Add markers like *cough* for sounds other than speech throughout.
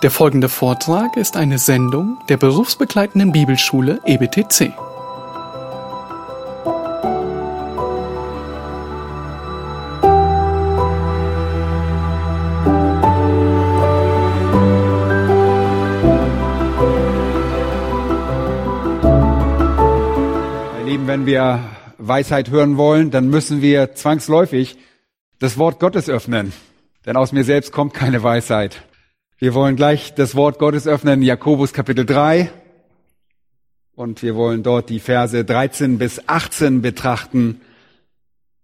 Der folgende Vortrag ist eine Sendung der berufsbegleitenden Bibelschule EBTC. Meine Lieben, wenn wir Weisheit hören wollen, dann müssen wir zwangsläufig das Wort Gottes öffnen. Denn aus mir selbst kommt keine Weisheit. Wir wollen gleich das Wort Gottes öffnen, Jakobus Kapitel 3. Und wir wollen dort die Verse 13 bis 18 betrachten.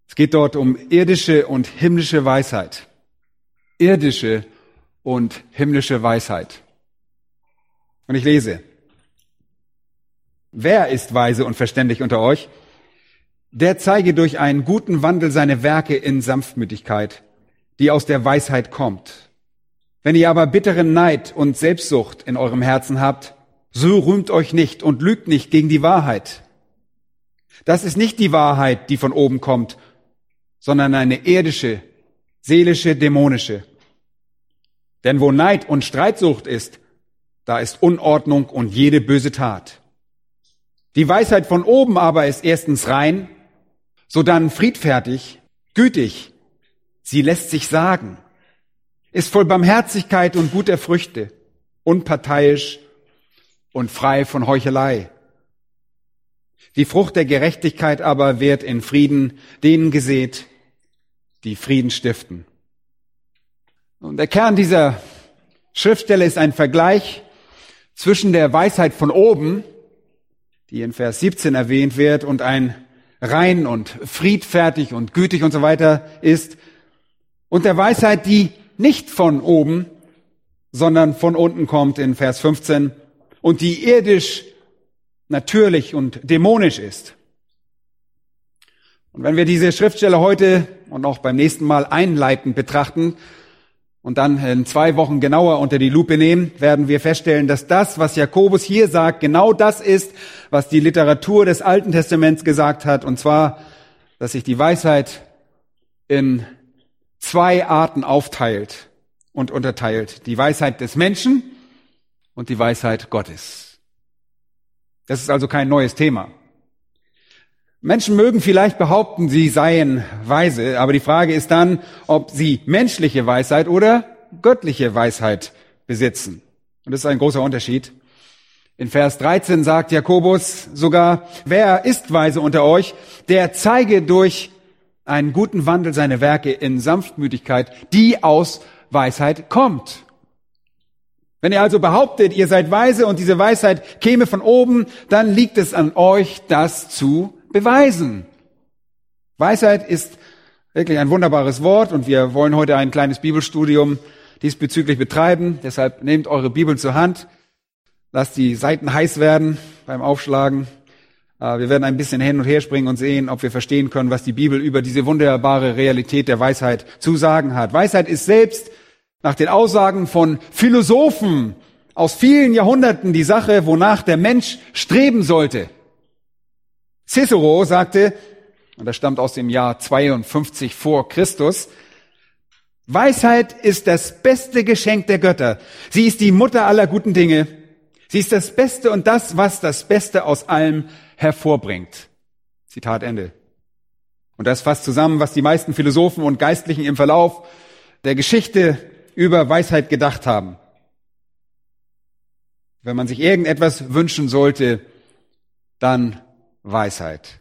Es geht dort um irdische und himmlische Weisheit. Irdische und himmlische Weisheit. Und ich lese. Wer ist weise und verständig unter euch? Der zeige durch einen guten Wandel seine Werke in Sanftmütigkeit, die aus der Weisheit kommt. Wenn ihr aber bitteren Neid und Selbstsucht in eurem Herzen habt, so rühmt euch nicht und lügt nicht gegen die Wahrheit. Das ist nicht die Wahrheit, die von oben kommt, sondern eine irdische, seelische, dämonische. Denn wo Neid und Streitsucht ist, da ist Unordnung und jede böse Tat. Die Weisheit von oben aber ist erstens rein, sodann friedfertig, gütig. Sie lässt sich sagen, ist voll Barmherzigkeit und guter Früchte, unparteiisch und frei von Heuchelei. Die Frucht der Gerechtigkeit aber wird in Frieden denen gesät, die Frieden stiften. Und der Kern dieser Schriftstelle ist ein Vergleich zwischen der Weisheit von oben, die in Vers 17 erwähnt wird, und ein rein und friedfertig und gütig und so weiter ist, und der Weisheit, die nicht von oben, sondern von unten kommt in Vers 15 und die irdisch, natürlich und dämonisch ist. Und wenn wir diese Schriftstelle heute und auch beim nächsten Mal einleitend betrachten und dann in zwei Wochen genauer unter die Lupe nehmen, werden wir feststellen, dass das, was Jakobus hier sagt, genau das ist, was die Literatur des Alten Testaments gesagt hat, und zwar, dass sich die Weisheit in zwei Arten aufteilt und unterteilt. Die Weisheit des Menschen und die Weisheit Gottes. Das ist also kein neues Thema. Menschen mögen vielleicht behaupten, sie seien weise, aber die Frage ist dann, ob sie menschliche Weisheit oder göttliche Weisheit besitzen. Und das ist ein großer Unterschied. In Vers 13 sagt Jakobus sogar, wer ist weise unter euch, der zeige durch einen guten Wandel seine Werke in Sanftmütigkeit, die aus Weisheit kommt. Wenn ihr also behauptet, ihr seid weise und diese Weisheit käme von oben, dann liegt es an euch, das zu beweisen. Weisheit ist wirklich ein wunderbares Wort und wir wollen heute ein kleines Bibelstudium diesbezüglich betreiben. Deshalb nehmt eure Bibeln zur Hand, lasst die Seiten heiß werden beim Aufschlagen. Äh, Wir werden ein bisschen hin und her springen und sehen, ob wir verstehen können, was die Bibel über diese wunderbare Realität der Weisheit zu sagen hat. Weisheit ist selbst nach den Aussagen von Philosophen aus vielen Jahrhunderten die Sache, wonach der Mensch streben sollte. Cicero sagte, und das stammt aus dem Jahr 52 vor Christus, Weisheit ist das beste Geschenk der Götter. Sie ist die Mutter aller guten Dinge. Sie ist das Beste und das, was das Beste aus allem hervorbringt. Zitat Ende. Und das fasst zusammen, was die meisten Philosophen und Geistlichen im Verlauf der Geschichte über Weisheit gedacht haben. Wenn man sich irgendetwas wünschen sollte, dann Weisheit.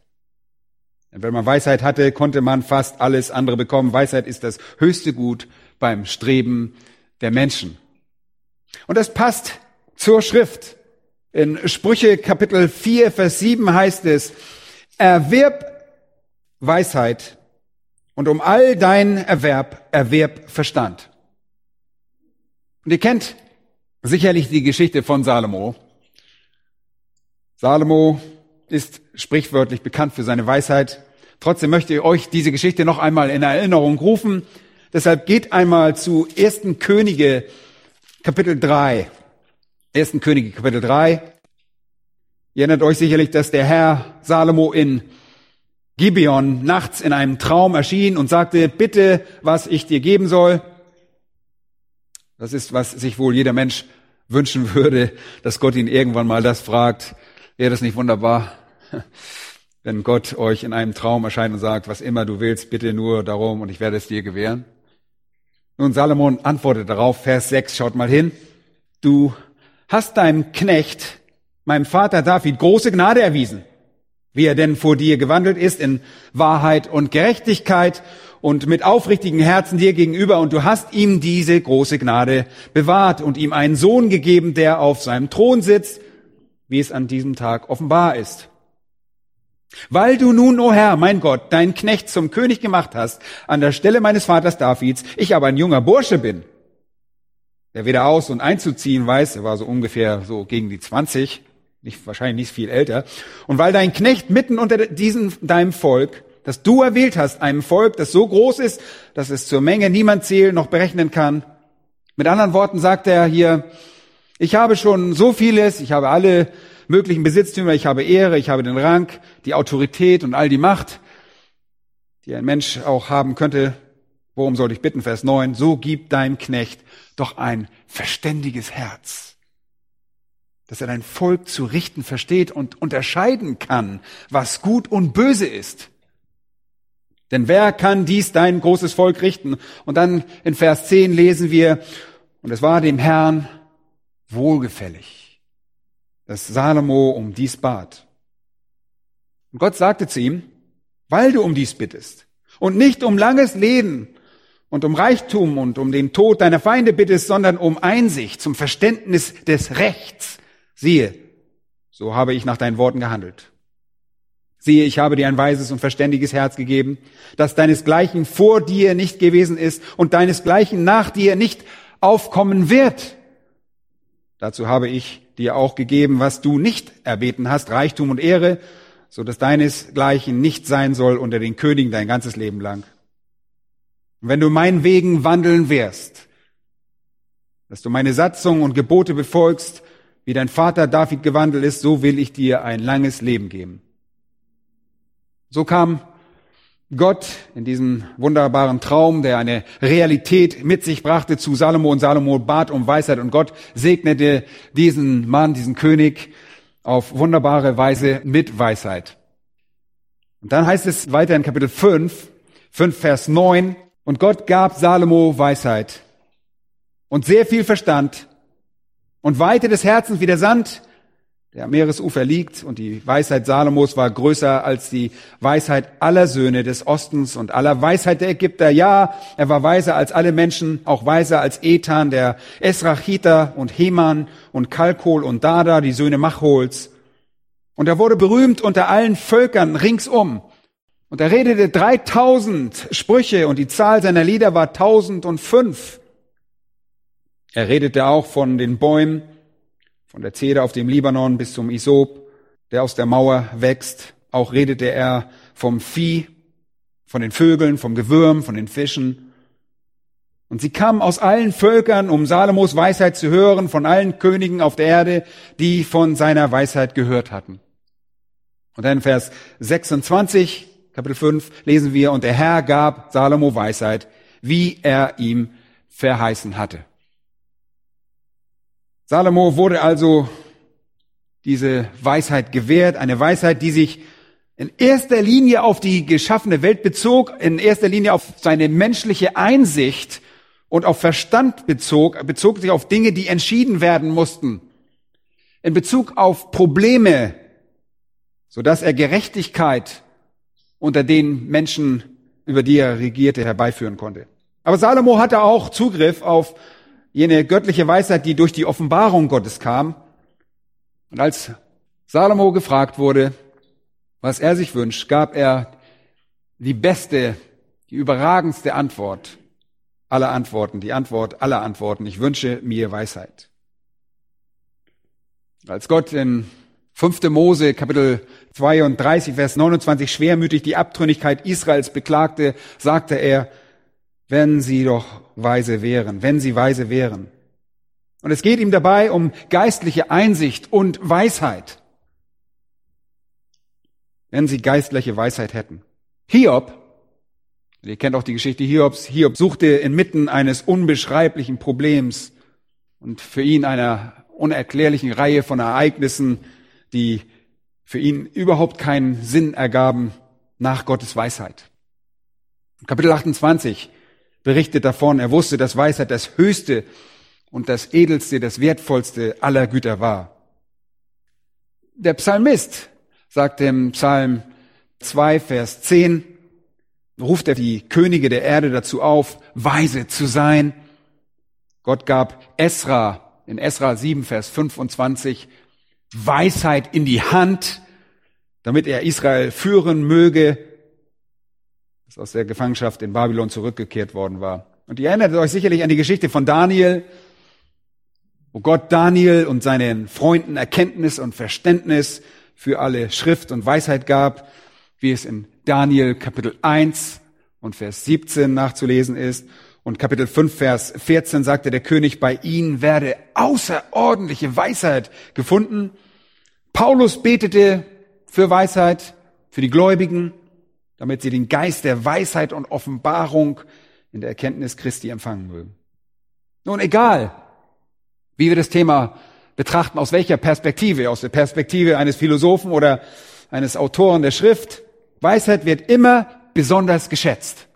Denn wenn man Weisheit hatte, konnte man fast alles andere bekommen. Weisheit ist das höchste Gut beim Streben der Menschen. Und das passt zur Schrift. In Sprüche Kapitel 4, Vers 7 heißt es, erwirb Weisheit und um all dein Erwerb erwerb Verstand. Und ihr kennt sicherlich die Geschichte von Salomo. Salomo ist sprichwörtlich bekannt für seine Weisheit. Trotzdem möchte ich euch diese Geschichte noch einmal in Erinnerung rufen. Deshalb geht einmal zu 1. Könige Kapitel 3. 1. Könige Kapitel 3. Ihr erinnert euch sicherlich, dass der Herr Salomo in Gibeon nachts in einem Traum erschien und sagte, bitte, was ich dir geben soll. Das ist, was sich wohl jeder Mensch wünschen würde, dass Gott ihn irgendwann mal das fragt. Wäre das nicht wunderbar, *laughs* wenn Gott euch in einem Traum erscheint und sagt, was immer du willst, bitte nur darum und ich werde es dir gewähren? Nun, Salomon antwortet darauf, Vers 6, schaut mal hin. Du hast deinem Knecht, meinem Vater David, große Gnade erwiesen, wie er denn vor dir gewandelt ist in Wahrheit und Gerechtigkeit und mit aufrichtigen Herzen dir gegenüber und du hast ihm diese große Gnade bewahrt und ihm einen Sohn gegeben, der auf seinem Thron sitzt, wie es an diesem Tag offenbar ist. Weil du nun, o oh Herr, mein Gott, deinen Knecht zum König gemacht hast, an der Stelle meines Vaters Davids, ich aber ein junger Bursche bin, der weder aus- und einzuziehen weiß, er war so ungefähr so gegen die 20, nicht, wahrscheinlich nicht viel älter, und weil dein Knecht mitten unter diesem, deinem Volk das du erwählt hast, einem Volk, das so groß ist, dass es zur Menge niemand zählen noch berechnen kann. Mit anderen Worten sagt er hier, ich habe schon so vieles, ich habe alle möglichen Besitztümer, ich habe Ehre, ich habe den Rang, die Autorität und all die Macht, die ein Mensch auch haben könnte. Worum soll ich bitten? Vers 9. So gib deinem Knecht doch ein verständiges Herz, dass er dein Volk zu richten versteht und unterscheiden kann, was gut und böse ist. Denn wer kann dies dein großes Volk richten? Und dann in Vers 10 lesen wir, und es war dem Herrn wohlgefällig, dass Salomo um dies bat. Und Gott sagte zu ihm, weil du um dies bittest und nicht um langes Leben und um Reichtum und um den Tod deiner Feinde bittest, sondern um Einsicht zum Verständnis des Rechts, siehe, so habe ich nach deinen Worten gehandelt. Siehe, ich habe dir ein weises und verständiges Herz gegeben, das deinesgleichen vor dir nicht gewesen ist und deinesgleichen nach dir nicht aufkommen wird. Dazu habe ich dir auch gegeben, was du nicht erbeten hast, Reichtum und Ehre, so dass deinesgleichen nicht sein soll unter den Königen dein ganzes Leben lang. Und wenn du meinen Wegen wandeln wirst, dass du meine Satzung und Gebote befolgst, wie dein Vater David gewandelt ist, so will ich dir ein langes Leben geben. So kam Gott in diesem wunderbaren Traum, der eine Realität mit sich brachte, zu Salomo und Salomo bat um Weisheit und Gott segnete diesen Mann, diesen König auf wunderbare Weise mit Weisheit. Und dann heißt es weiter in Kapitel 5, 5 Vers 9, und Gott gab Salomo Weisheit und sehr viel Verstand und Weite des Herzens wie der Sand der am Meeresufer liegt und die Weisheit Salomos war größer als die Weisheit aller Söhne des Ostens und aller Weisheit der Ägypter. Ja, er war weiser als alle Menschen, auch weiser als Ethan, der Esrachiter und Heman und Kalkol und Dada, die Söhne Machhols. Und er wurde berühmt unter allen Völkern ringsum. Und er redete 3000 Sprüche und die Zahl seiner Lieder war 1005. Er redete auch von den Bäumen, von der Zeder auf dem Libanon bis zum Isop, der aus der Mauer wächst. Auch redete er vom Vieh, von den Vögeln, vom Gewürm, von den Fischen. Und sie kamen aus allen Völkern, um Salomos Weisheit zu hören, von allen Königen auf der Erde, die von seiner Weisheit gehört hatten. Und dann Vers 26, Kapitel 5, lesen wir, und der Herr gab Salomo Weisheit, wie er ihm verheißen hatte. Salomo wurde also diese Weisheit gewährt, eine Weisheit, die sich in erster Linie auf die geschaffene Welt bezog, in erster Linie auf seine menschliche Einsicht und auf Verstand bezog, bezog sich auf Dinge, die entschieden werden mussten, in Bezug auf Probleme, so dass er Gerechtigkeit unter den Menschen, über die er regierte, herbeiführen konnte. Aber Salomo hatte auch Zugriff auf jene göttliche Weisheit, die durch die Offenbarung Gottes kam. Und als Salomo gefragt wurde, was er sich wünscht, gab er die beste, die überragendste Antwort aller Antworten, die Antwort aller Antworten. Ich wünsche mir Weisheit. Als Gott in 5. Mose Kapitel 32 Vers 29 schwermütig die Abtrünnigkeit Israels beklagte, sagte er, wenn sie doch weise wären, wenn sie weise wären. Und es geht ihm dabei um geistliche Einsicht und Weisheit. Wenn sie geistliche Weisheit hätten. Hiob Ihr kennt auch die Geschichte Hiobs. Hiob suchte inmitten eines unbeschreiblichen Problems und für ihn einer unerklärlichen Reihe von Ereignissen, die für ihn überhaupt keinen Sinn ergaben, nach Gottes Weisheit. Kapitel 28 berichtet davon, er wusste, dass Weisheit das höchste und das edelste, das wertvollste aller Güter war. Der Psalmist sagt im Psalm 2, Vers 10, ruft er die Könige der Erde dazu auf, weise zu sein. Gott gab Esra in Esra 7, Vers 25 Weisheit in die Hand, damit er Israel führen möge, das aus der Gefangenschaft in Babylon zurückgekehrt worden war. Und ihr erinnert euch sicherlich an die Geschichte von Daniel, wo Gott Daniel und seinen Freunden Erkenntnis und Verständnis für alle Schrift und Weisheit gab, wie es in Daniel Kapitel 1 und Vers 17 nachzulesen ist. Und Kapitel 5, Vers 14 sagte der König, bei ihnen werde außerordentliche Weisheit gefunden. Paulus betete für Weisheit, für die Gläubigen, damit sie den Geist der Weisheit und Offenbarung in der Erkenntnis Christi empfangen mögen. Nun, egal, wie wir das Thema betrachten, aus welcher Perspektive, aus der Perspektive eines Philosophen oder eines Autoren der Schrift, Weisheit wird immer besonders geschätzt.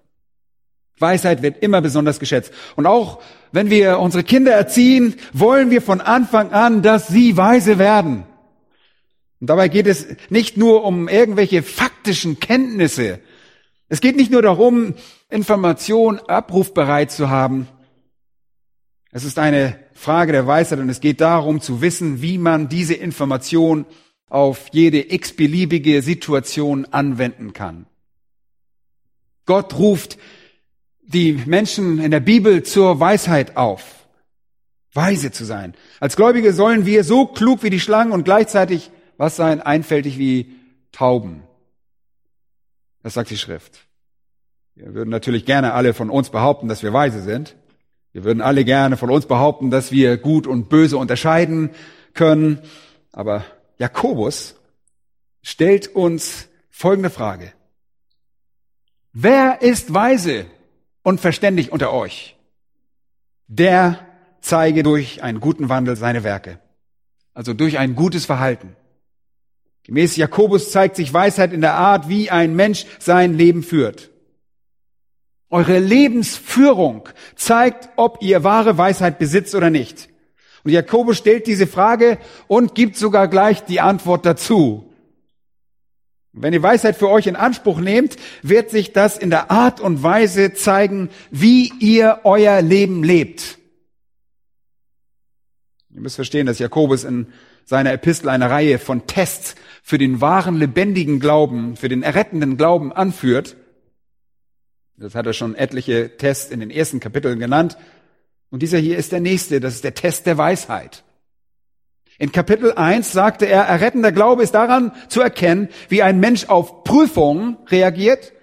Weisheit wird immer besonders geschätzt. Und auch wenn wir unsere Kinder erziehen, wollen wir von Anfang an, dass sie weise werden. Und dabei geht es nicht nur um irgendwelche faktischen Kenntnisse. Es geht nicht nur darum, Information abrufbereit zu haben. Es ist eine Frage der Weisheit und es geht darum zu wissen, wie man diese Information auf jede x-beliebige Situation anwenden kann. Gott ruft die Menschen in der Bibel zur Weisheit auf, weise zu sein. Als Gläubige sollen wir so klug wie die Schlangen und gleichzeitig was sein, einfältig wie Tauben. Das sagt die Schrift. Wir würden natürlich gerne alle von uns behaupten, dass wir weise sind. Wir würden alle gerne von uns behaupten, dass wir gut und böse unterscheiden können. Aber Jakobus stellt uns folgende Frage. Wer ist weise und verständig unter euch? Der zeige durch einen guten Wandel seine Werke. Also durch ein gutes Verhalten. Gemäß Jakobus zeigt sich Weisheit in der Art, wie ein Mensch sein Leben führt. Eure Lebensführung zeigt, ob ihr wahre Weisheit besitzt oder nicht. Und Jakobus stellt diese Frage und gibt sogar gleich die Antwort dazu. Wenn ihr Weisheit für euch in Anspruch nehmt, wird sich das in der Art und Weise zeigen, wie ihr euer Leben lebt. Ihr müsst verstehen, dass Jakobus in seiner Epistel eine Reihe von Tests für den wahren, lebendigen Glauben, für den errettenden Glauben anführt. Das hat er schon etliche Tests in den ersten Kapiteln genannt. Und dieser hier ist der nächste, das ist der Test der Weisheit. In Kapitel 1 sagte er, errettender Glaube ist daran zu erkennen, wie ein Mensch auf Prüfungen reagiert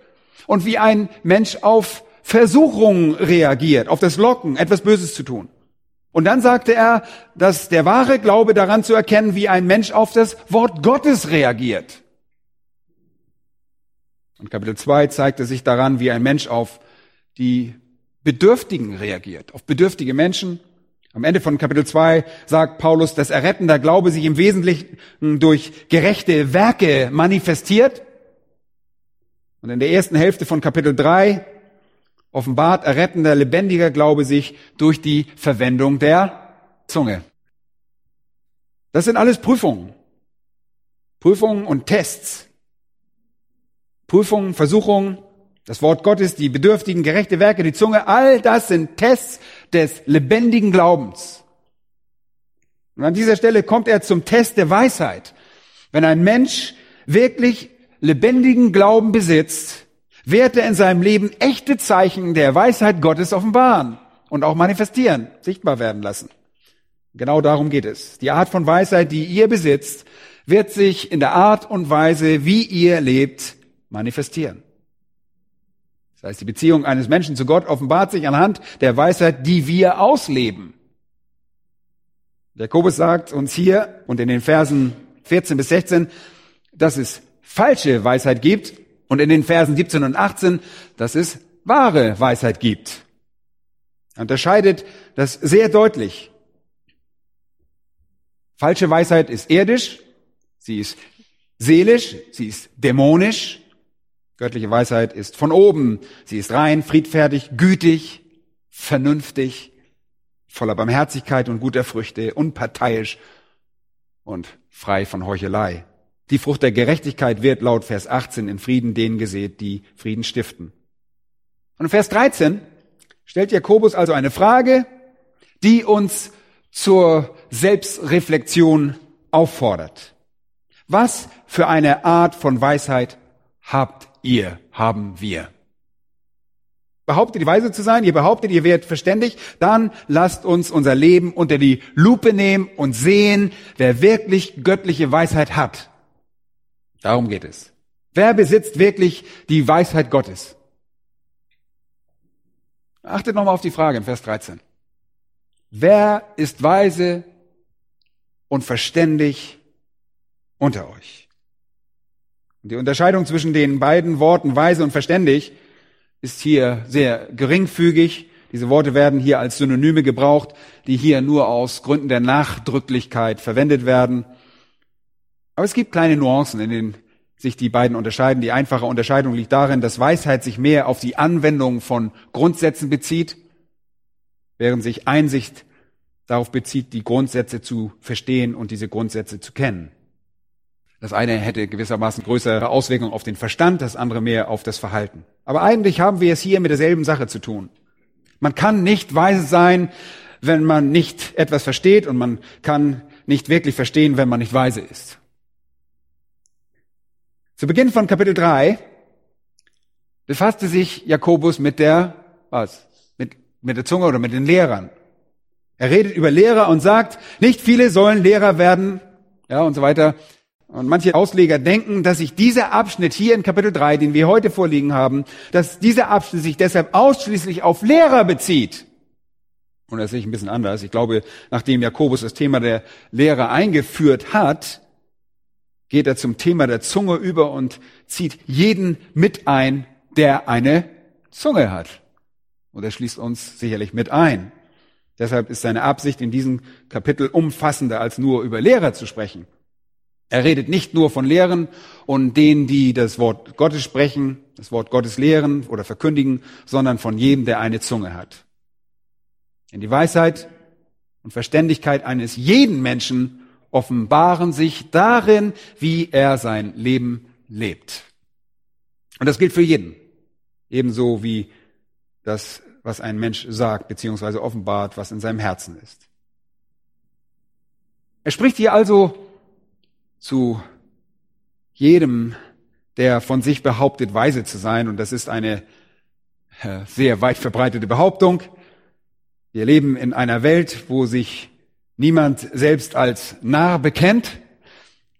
und wie ein Mensch auf Versuchungen reagiert, auf das Locken, etwas Böses zu tun. Und dann sagte er, dass der wahre Glaube daran zu erkennen, wie ein Mensch auf das Wort Gottes reagiert. Und Kapitel 2 zeigte sich daran, wie ein Mensch auf die Bedürftigen reagiert, auf bedürftige Menschen am Ende von Kapitel 2 sagt Paulus, dass errettender Glaube sich im Wesentlichen durch gerechte Werke manifestiert. Und in der ersten Hälfte von Kapitel 3 offenbart errettender, lebendiger Glaube sich durch die Verwendung der Zunge. Das sind alles Prüfungen. Prüfungen und Tests. Prüfungen, Versuchungen, das Wort Gottes, die bedürftigen, gerechte Werke, die Zunge, all das sind Tests des lebendigen Glaubens. Und an dieser Stelle kommt er zum Test der Weisheit. Wenn ein Mensch wirklich lebendigen Glauben besitzt, wird er in seinem Leben echte Zeichen der Weisheit Gottes offenbaren und auch manifestieren, sichtbar werden lassen. Genau darum geht es. Die Art von Weisheit, die ihr besitzt, wird sich in der Art und Weise, wie ihr lebt, manifestieren. Das heißt, die Beziehung eines Menschen zu Gott offenbart sich anhand der Weisheit, die wir ausleben. Jakobus sagt uns hier und in den Versen 14 bis 16, dass es falsche Weisheit gibt und in den Versen 17 und 18, dass es wahre Weisheit gibt. Er unterscheidet das sehr deutlich. Falsche Weisheit ist irdisch, sie ist seelisch, sie ist dämonisch. Göttliche Weisheit ist von oben, sie ist rein, friedfertig, gütig, vernünftig, voller Barmherzigkeit und guter Früchte, unparteiisch und frei von Heuchelei. Die Frucht der Gerechtigkeit wird laut Vers 18 in Frieden denen gesät, die Frieden stiften. Und in Vers 13 stellt Jakobus also eine Frage, die uns zur Selbstreflexion auffordert. Was für eine Art von Weisheit habt ihr, haben wir? Behauptet ihr weise zu sein, ihr behauptet, ihr werdet verständig, dann lasst uns unser Leben unter die Lupe nehmen und sehen, wer wirklich göttliche Weisheit hat. Darum geht es. Wer besitzt wirklich die Weisheit Gottes? Achtet nochmal auf die Frage in Vers 13. Wer ist weise und verständig unter euch? Die Unterscheidung zwischen den beiden Worten weise und verständig ist hier sehr geringfügig. Diese Worte werden hier als Synonyme gebraucht, die hier nur aus Gründen der Nachdrücklichkeit verwendet werden. Aber es gibt kleine Nuancen, in denen sich die beiden unterscheiden. Die einfache Unterscheidung liegt darin, dass Weisheit sich mehr auf die Anwendung von Grundsätzen bezieht, während sich Einsicht darauf bezieht, die Grundsätze zu verstehen und diese Grundsätze zu kennen. Das eine hätte gewissermaßen größere Auswirkungen auf den Verstand, das andere mehr auf das Verhalten. Aber eigentlich haben wir es hier mit derselben Sache zu tun. Man kann nicht weise sein, wenn man nicht etwas versteht und man kann nicht wirklich verstehen, wenn man nicht weise ist. Zu Beginn von Kapitel 3 befasste sich Jakobus mit der, was? Mit, mit der Zunge oder mit den Lehrern. Er redet über Lehrer und sagt, nicht viele sollen Lehrer werden, ja, und so weiter. Und manche Ausleger denken, dass sich dieser Abschnitt hier in Kapitel 3, den wir heute vorliegen haben, dass dieser Abschnitt sich deshalb ausschließlich auf Lehrer bezieht. Und das sehe ich ein bisschen anders. Ich glaube, nachdem Jakobus das Thema der Lehrer eingeführt hat, geht er zum Thema der Zunge über und zieht jeden mit ein, der eine Zunge hat. Und er schließt uns sicherlich mit ein. Deshalb ist seine Absicht in diesem Kapitel umfassender als nur über Lehrer zu sprechen. Er redet nicht nur von Lehren und denen, die das Wort Gottes sprechen, das Wort Gottes lehren oder verkündigen, sondern von jedem, der eine Zunge hat. Denn die Weisheit und Verständigkeit eines jeden Menschen offenbaren sich darin, wie er sein Leben lebt. Und das gilt für jeden. Ebenso wie das, was ein Mensch sagt, beziehungsweise offenbart, was in seinem Herzen ist. Er spricht hier also zu jedem, der von sich behauptet, weise zu sein. Und das ist eine äh, sehr weit verbreitete Behauptung. Wir leben in einer Welt, wo sich niemand selbst als Narr bekennt.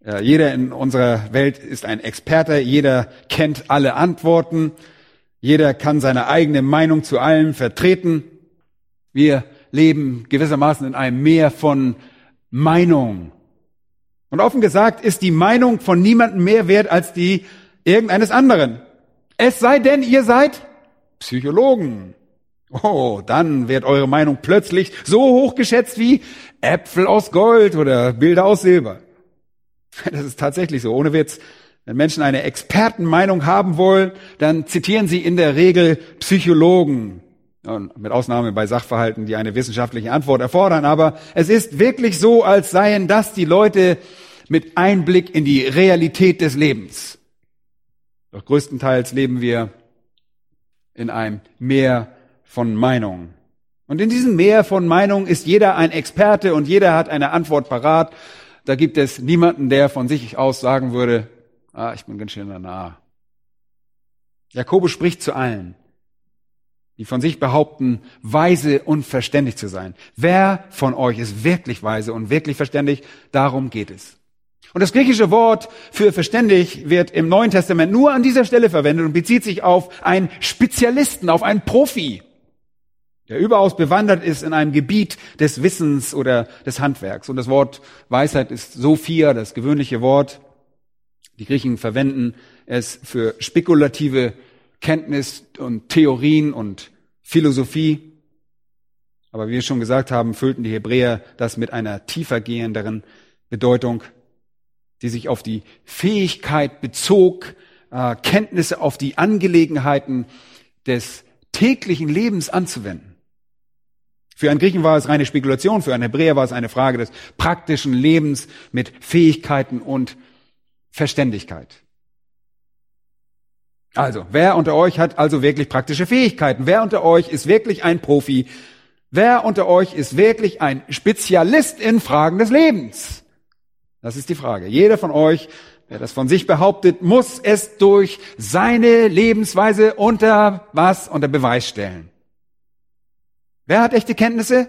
Äh, jeder in unserer Welt ist ein Experte. Jeder kennt alle Antworten. Jeder kann seine eigene Meinung zu allem vertreten. Wir leben gewissermaßen in einem Meer von Meinung. Und offen gesagt ist die Meinung von niemandem mehr wert als die irgendeines anderen. Es sei denn, ihr seid Psychologen. Oh, dann wird eure Meinung plötzlich so hoch geschätzt wie Äpfel aus Gold oder Bilder aus Silber. *laughs* Das ist tatsächlich so, ohne Witz. Wenn Menschen eine Expertenmeinung haben wollen, dann zitieren sie in der Regel Psychologen. Und mit Ausnahme bei Sachverhalten, die eine wissenschaftliche Antwort erfordern. Aber es ist wirklich so, als seien das die Leute, mit Einblick in die Realität des Lebens. Doch größtenteils leben wir in einem Meer von Meinungen. Und in diesem Meer von Meinungen ist jeder ein Experte und jeder hat eine Antwort parat. Da gibt es niemanden, der von sich aus sagen würde, ah, ich bin ganz schön nah. Jakobus spricht zu allen, die von sich behaupten, weise und verständig zu sein. Wer von euch ist wirklich weise und wirklich verständig? Darum geht es. Und das griechische Wort für verständig wird im Neuen Testament nur an dieser Stelle verwendet und bezieht sich auf einen Spezialisten, auf einen Profi, der überaus bewandert ist in einem Gebiet des Wissens oder des Handwerks. Und das Wort Weisheit ist Sophia, das gewöhnliche Wort. Die Griechen verwenden es für spekulative Kenntnis und Theorien und Philosophie. Aber wie wir schon gesagt haben, füllten die Hebräer das mit einer tiefer gehenderen Bedeutung, die sich auf die Fähigkeit bezog, äh, Kenntnisse auf die Angelegenheiten des täglichen Lebens anzuwenden. Für einen Griechen war es reine Spekulation, für einen Hebräer war es eine Frage des praktischen Lebens mit Fähigkeiten und Verständigkeit. Also, wer unter euch hat also wirklich praktische Fähigkeiten? Wer unter euch ist wirklich ein Profi? Wer unter euch ist wirklich ein Spezialist in Fragen des Lebens? Das ist die Frage. Jeder von euch, wer das von sich behauptet, muss es durch seine Lebensweise unter was? Unter Beweis stellen. Wer hat echte Kenntnisse?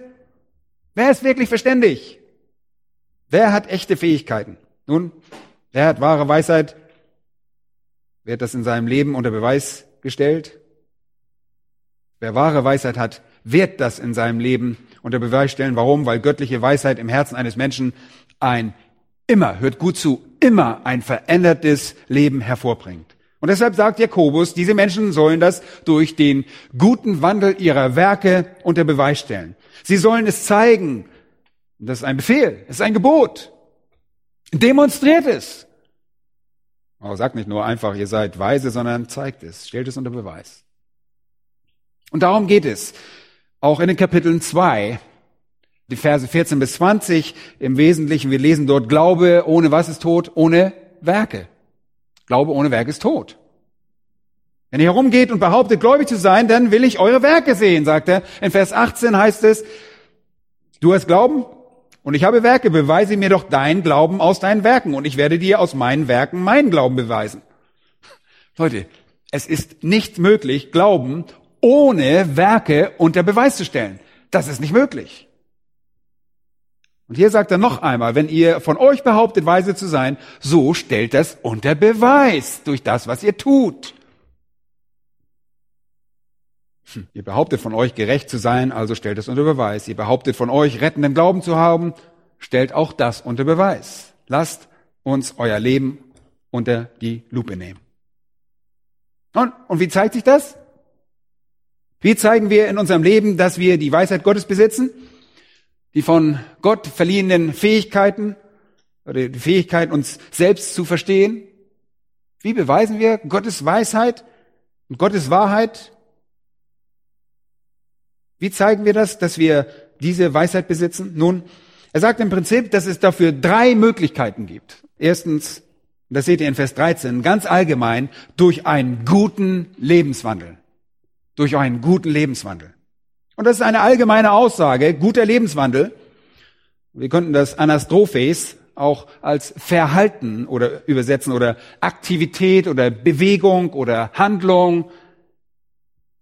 Wer ist wirklich verständig? Wer hat echte Fähigkeiten? Nun, wer hat wahre Weisheit? Hat das in seinem Leben unter Beweis gestellt? Wer wahre Weisheit hat, wird das in seinem Leben unter Beweis stellen. Warum? Weil göttliche Weisheit im Herzen eines Menschen ein immer, hört gut zu, immer ein verändertes Leben hervorbringt. Und deshalb sagt Jakobus, diese Menschen sollen das durch den guten Wandel ihrer Werke unter Beweis stellen. Sie sollen es zeigen. Das ist ein Befehl, es ist ein Gebot. Demonstriert es. Aber sagt nicht nur einfach, ihr seid weise, sondern zeigt es, stellt es unter Beweis. Und darum geht es. Auch in den Kapiteln 2 die Verse 14 bis 20 im Wesentlichen, wir lesen dort, Glaube ohne was ist tot? Ohne Werke. Glaube ohne Werke ist tot. Wenn ihr herumgeht und behauptet, gläubig zu sein, dann will ich eure Werke sehen, sagt er. In Vers 18 heißt es, du hast Glauben und ich habe Werke, beweise mir doch dein Glauben aus deinen Werken und ich werde dir aus meinen Werken meinen Glauben beweisen. Leute, es ist nicht möglich, Glauben ohne Werke unter Beweis zu stellen. Das ist nicht möglich. Und hier sagt er noch einmal, wenn ihr von euch behauptet, weise zu sein, so stellt das unter Beweis durch das, was ihr tut. Hm, ihr behauptet von euch gerecht zu sein, also stellt es unter Beweis. Ihr behauptet von euch rettenden Glauben zu haben, stellt auch das unter Beweis. Lasst uns euer Leben unter die Lupe nehmen. Und, und wie zeigt sich das? Wie zeigen wir in unserem Leben, dass wir die Weisheit Gottes besitzen? Die von Gott verliehenen Fähigkeiten oder die Fähigkeit, uns selbst zu verstehen? Wie beweisen wir Gottes Weisheit und Gottes Wahrheit? Wie zeigen wir das, dass wir diese Weisheit besitzen? Nun, er sagt im Prinzip, dass es dafür drei Möglichkeiten gibt. Erstens, das seht ihr in Vers 13, ganz allgemein, durch einen guten Lebenswandel. Durch einen guten Lebenswandel. Und das ist eine allgemeine Aussage, guter Lebenswandel. Wir könnten das Anastrophes auch als Verhalten oder übersetzen oder Aktivität oder Bewegung oder Handlung.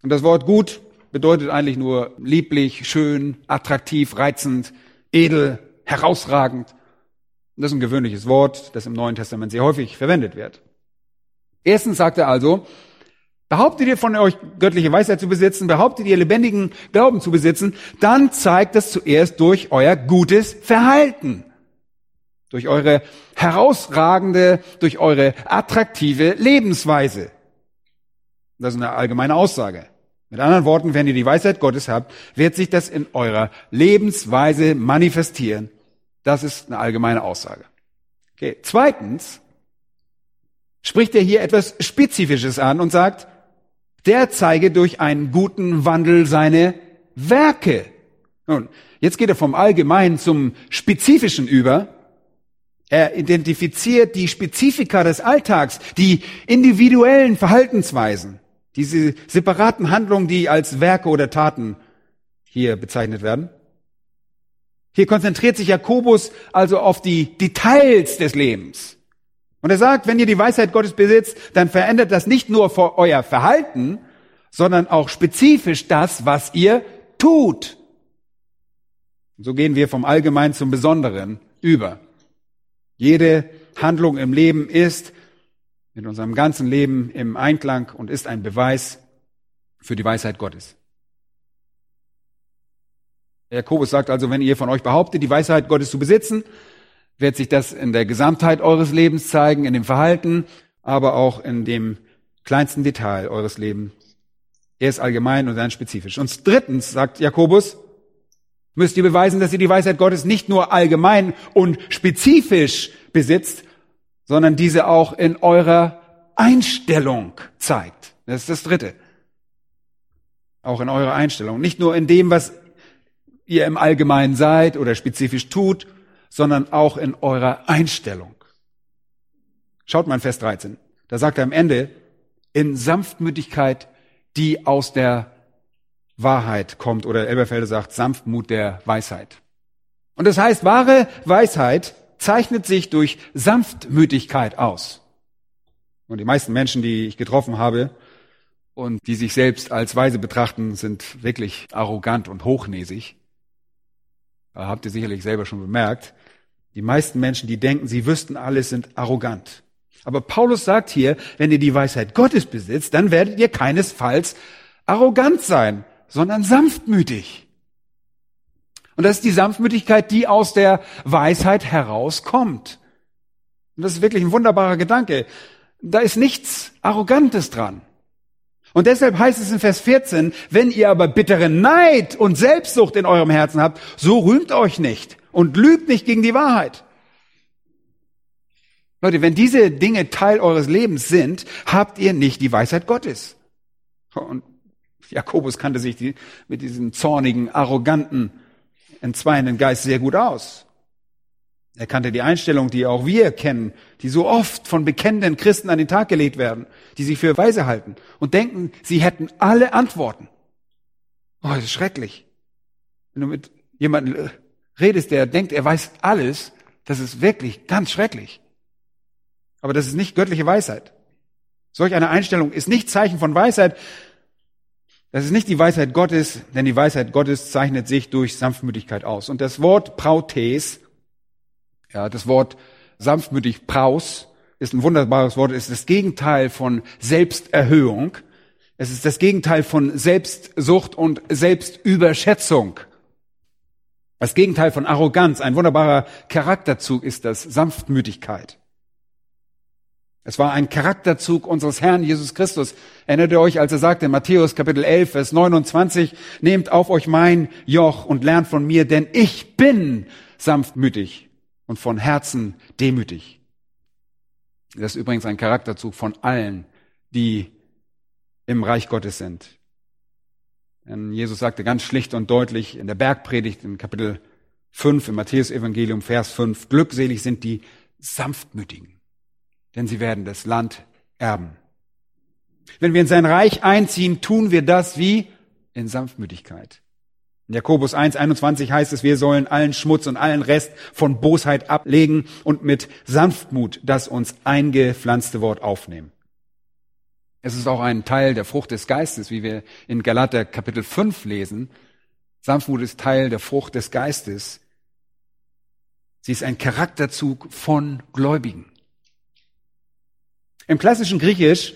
Und das Wort gut bedeutet eigentlich nur lieblich, schön, attraktiv, reizend, edel, herausragend. Das ist ein gewöhnliches Wort, das im Neuen Testament sehr häufig verwendet wird. Erstens sagt er also, Behauptet ihr von euch göttliche Weisheit zu besitzen, behauptet ihr lebendigen Glauben zu besitzen, dann zeigt das zuerst durch euer gutes Verhalten. Durch eure herausragende, durch eure attraktive Lebensweise. Das ist eine allgemeine Aussage. Mit anderen Worten, wenn ihr die Weisheit Gottes habt, wird sich das in eurer Lebensweise manifestieren. Das ist eine allgemeine Aussage. Okay. Zweitens spricht er hier etwas Spezifisches an und sagt, der zeige durch einen guten Wandel seine Werke. Nun, jetzt geht er vom Allgemeinen zum Spezifischen über. Er identifiziert die Spezifika des Alltags, die individuellen Verhaltensweisen, diese separaten Handlungen, die als Werke oder Taten hier bezeichnet werden. Hier konzentriert sich Jakobus also auf die Details des Lebens. Und er sagt, wenn ihr die Weisheit Gottes besitzt, dann verändert das nicht nur euer Verhalten, sondern auch spezifisch das, was ihr tut. so gehen wir vom Allgemeinen zum Besonderen über. Jede Handlung im Leben ist mit unserem ganzen Leben im Einklang und ist ein Beweis für die Weisheit Gottes. Jakobus sagt also, wenn ihr von euch behauptet, die Weisheit Gottes zu besitzen, wird sich das in der Gesamtheit eures Lebens zeigen, in dem Verhalten, aber auch in dem kleinsten Detail eures Lebens. Er ist allgemein und dann spezifisch. Und drittens sagt Jakobus, müsst ihr beweisen, dass ihr die Weisheit Gottes nicht nur allgemein und spezifisch besitzt, sondern diese auch in eurer Einstellung zeigt. Das ist das Dritte. Auch in eurer Einstellung. Nicht nur in dem, was ihr im Allgemeinen seid oder spezifisch tut, sondern auch in eurer Einstellung. Schaut mal in Vers 13. Da sagt er am Ende, in Sanftmütigkeit, die aus der Wahrheit kommt, oder Elberfelder sagt, Sanftmut der Weisheit. Und das heißt, wahre Weisheit zeichnet sich durch Sanftmütigkeit aus. Und die meisten Menschen, die ich getroffen habe und die sich selbst als weise betrachten, sind wirklich arrogant und hochnäsig. Da habt ihr sicherlich selber schon bemerkt. Die meisten Menschen, die denken, sie wüssten alles, sind arrogant. Aber Paulus sagt hier, wenn ihr die Weisheit Gottes besitzt, dann werdet ihr keinesfalls arrogant sein, sondern sanftmütig. Und das ist die Sanftmütigkeit, die aus der Weisheit herauskommt. Und das ist wirklich ein wunderbarer Gedanke. Da ist nichts Arrogantes dran. Und deshalb heißt es in Vers 14, wenn ihr aber bittere Neid und Selbstsucht in eurem Herzen habt, so rühmt euch nicht und lügt nicht gegen die Wahrheit. Leute, wenn diese Dinge Teil eures Lebens sind, habt ihr nicht die Weisheit Gottes. Und Jakobus kannte sich die, mit diesem zornigen, arroganten, entzweienden Geist sehr gut aus. Er kannte die Einstellung, die auch wir kennen, die so oft von bekennenden Christen an den Tag gelegt werden, die sich für weise halten und denken, sie hätten alle Antworten. Oh, das ist schrecklich. Wenn du mit jemandem redest, der denkt, er weiß alles, das ist wirklich ganz schrecklich. Aber das ist nicht göttliche Weisheit. Solch eine Einstellung ist nicht Zeichen von Weisheit. Das ist nicht die Weisheit Gottes, denn die Weisheit Gottes zeichnet sich durch Sanftmütigkeit aus. Und das Wort Prautes ja, das Wort sanftmütig, Praus, ist ein wunderbares Wort, ist das Gegenteil von Selbsterhöhung. Es ist das Gegenteil von Selbstsucht und Selbstüberschätzung. Das Gegenteil von Arroganz, ein wunderbarer Charakterzug ist das Sanftmütigkeit. Es war ein Charakterzug unseres Herrn Jesus Christus. Erinnert ihr euch, als er sagte in Matthäus Kapitel 11, Vers 29, nehmt auf euch mein Joch und lernt von mir, denn ich bin sanftmütig und von Herzen demütig. Das ist übrigens ein Charakterzug von allen, die im Reich Gottes sind. Jesus sagte ganz schlicht und deutlich in der Bergpredigt in Kapitel 5 im Matthäus-Evangelium, Vers 5, glückselig sind die Sanftmütigen, denn sie werden das Land erben. Wenn wir in sein Reich einziehen, tun wir das wie in Sanftmütigkeit. In Jakobus 1, 21 heißt es, wir sollen allen Schmutz und allen Rest von Bosheit ablegen und mit Sanftmut das uns eingepflanzte Wort aufnehmen. Es ist auch ein Teil der Frucht des Geistes, wie wir in Galater Kapitel 5 lesen. Sanftmut ist Teil der Frucht des Geistes. Sie ist ein Charakterzug von Gläubigen. Im klassischen Griechisch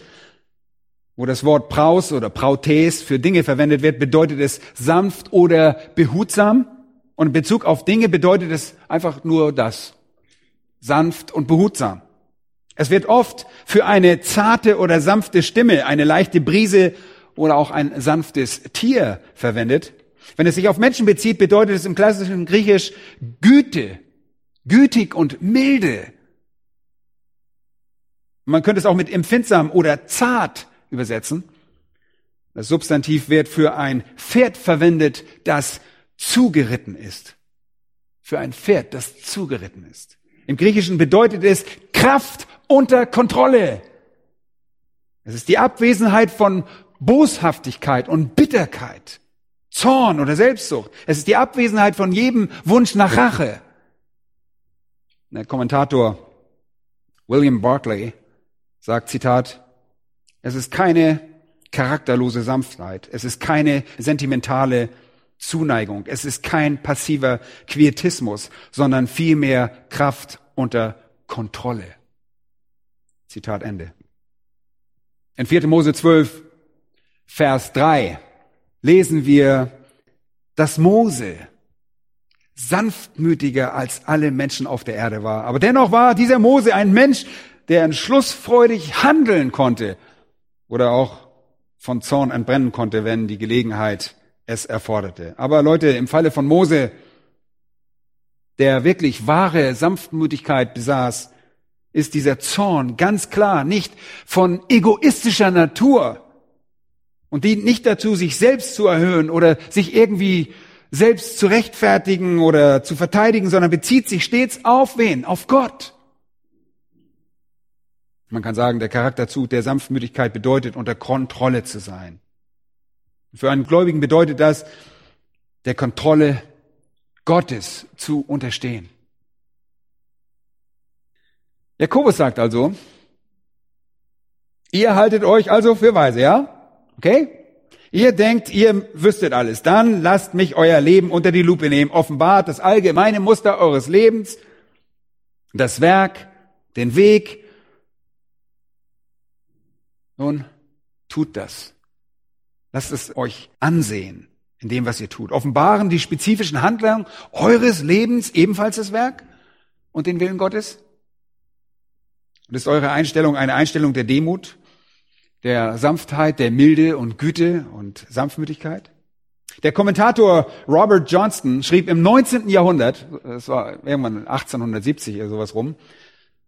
wo das Wort Praus oder Prautes für Dinge verwendet wird, bedeutet es sanft oder behutsam. Und in Bezug auf Dinge bedeutet es einfach nur das. Sanft und behutsam. Es wird oft für eine zarte oder sanfte Stimme, eine leichte Brise oder auch ein sanftes Tier verwendet. Wenn es sich auf Menschen bezieht, bedeutet es im klassischen Griechisch Güte, gütig und milde. Man könnte es auch mit empfindsam oder zart übersetzen. Das Substantiv wird für ein Pferd verwendet, das zugeritten ist. Für ein Pferd, das zugeritten ist. Im Griechischen bedeutet es Kraft unter Kontrolle. Es ist die Abwesenheit von Boshaftigkeit und Bitterkeit, Zorn oder Selbstsucht. Es ist die Abwesenheit von jedem Wunsch nach Rache. Der Kommentator William Barclay sagt, Zitat, es ist keine charakterlose Sanftheit. Es ist keine sentimentale Zuneigung. Es ist kein passiver Quietismus, sondern vielmehr Kraft unter Kontrolle. Zitat Ende. In 4. Mose 12, Vers 3 lesen wir, dass Mose sanftmütiger als alle Menschen auf der Erde war. Aber dennoch war dieser Mose ein Mensch, der entschlussfreudig handeln konnte oder auch von Zorn entbrennen konnte, wenn die Gelegenheit es erforderte. Aber Leute, im Falle von Mose, der wirklich wahre Sanftmütigkeit besaß, ist dieser Zorn ganz klar nicht von egoistischer Natur und dient nicht dazu, sich selbst zu erhöhen oder sich irgendwie selbst zu rechtfertigen oder zu verteidigen, sondern bezieht sich stets auf wen? Auf Gott. Man kann sagen, der Charakterzug der Sanftmütigkeit bedeutet, unter Kontrolle zu sein. Für einen Gläubigen bedeutet das, der Kontrolle Gottes zu unterstehen. Jakobus sagt also, ihr haltet euch also für weise, ja? Okay? Ihr denkt, ihr wüsstet alles. Dann lasst mich euer Leben unter die Lupe nehmen. Offenbart das allgemeine Muster eures Lebens, das Werk, den Weg. Nun, tut das. Lasst es euch ansehen in dem, was ihr tut. Offenbaren die spezifischen Handlungen eures Lebens ebenfalls das Werk und den Willen Gottes? Und ist eure Einstellung eine Einstellung der Demut, der Sanftheit, der Milde und Güte und Sanftmütigkeit? Der Kommentator Robert Johnston schrieb im 19. Jahrhundert, es war irgendwann 1870 oder sowas rum,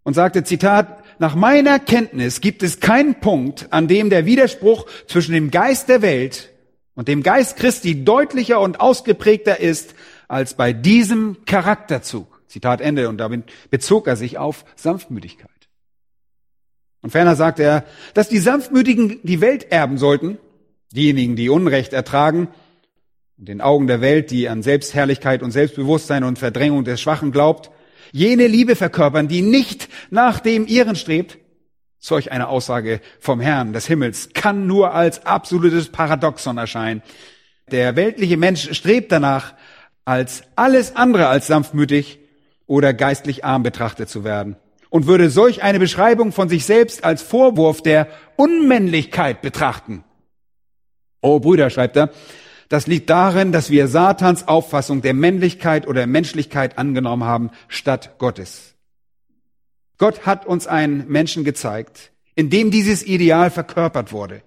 und sagte, Zitat, nach meiner Kenntnis gibt es keinen Punkt, an dem der Widerspruch zwischen dem Geist der Welt und dem Geist Christi deutlicher und ausgeprägter ist als bei diesem Charakterzug. Zitat Ende. Und damit bezog er sich auf Sanftmütigkeit. Und ferner sagt er, dass die Sanftmütigen die Welt erben sollten, diejenigen, die Unrecht ertragen, und den Augen der Welt, die an Selbstherrlichkeit und Selbstbewusstsein und Verdrängung des Schwachen glaubt, jene Liebe verkörpern, die nicht nach dem ihren strebt. Solch eine Aussage vom Herrn des Himmels kann nur als absolutes Paradoxon erscheinen. Der weltliche Mensch strebt danach, als alles andere als sanftmütig oder geistlich arm betrachtet zu werden und würde solch eine Beschreibung von sich selbst als Vorwurf der Unmännlichkeit betrachten. Oh Brüder, schreibt er, das liegt darin, dass wir Satans Auffassung der Männlichkeit oder Menschlichkeit angenommen haben statt Gottes. Gott hat uns einen Menschen gezeigt, in dem dieses Ideal verkörpert wurde.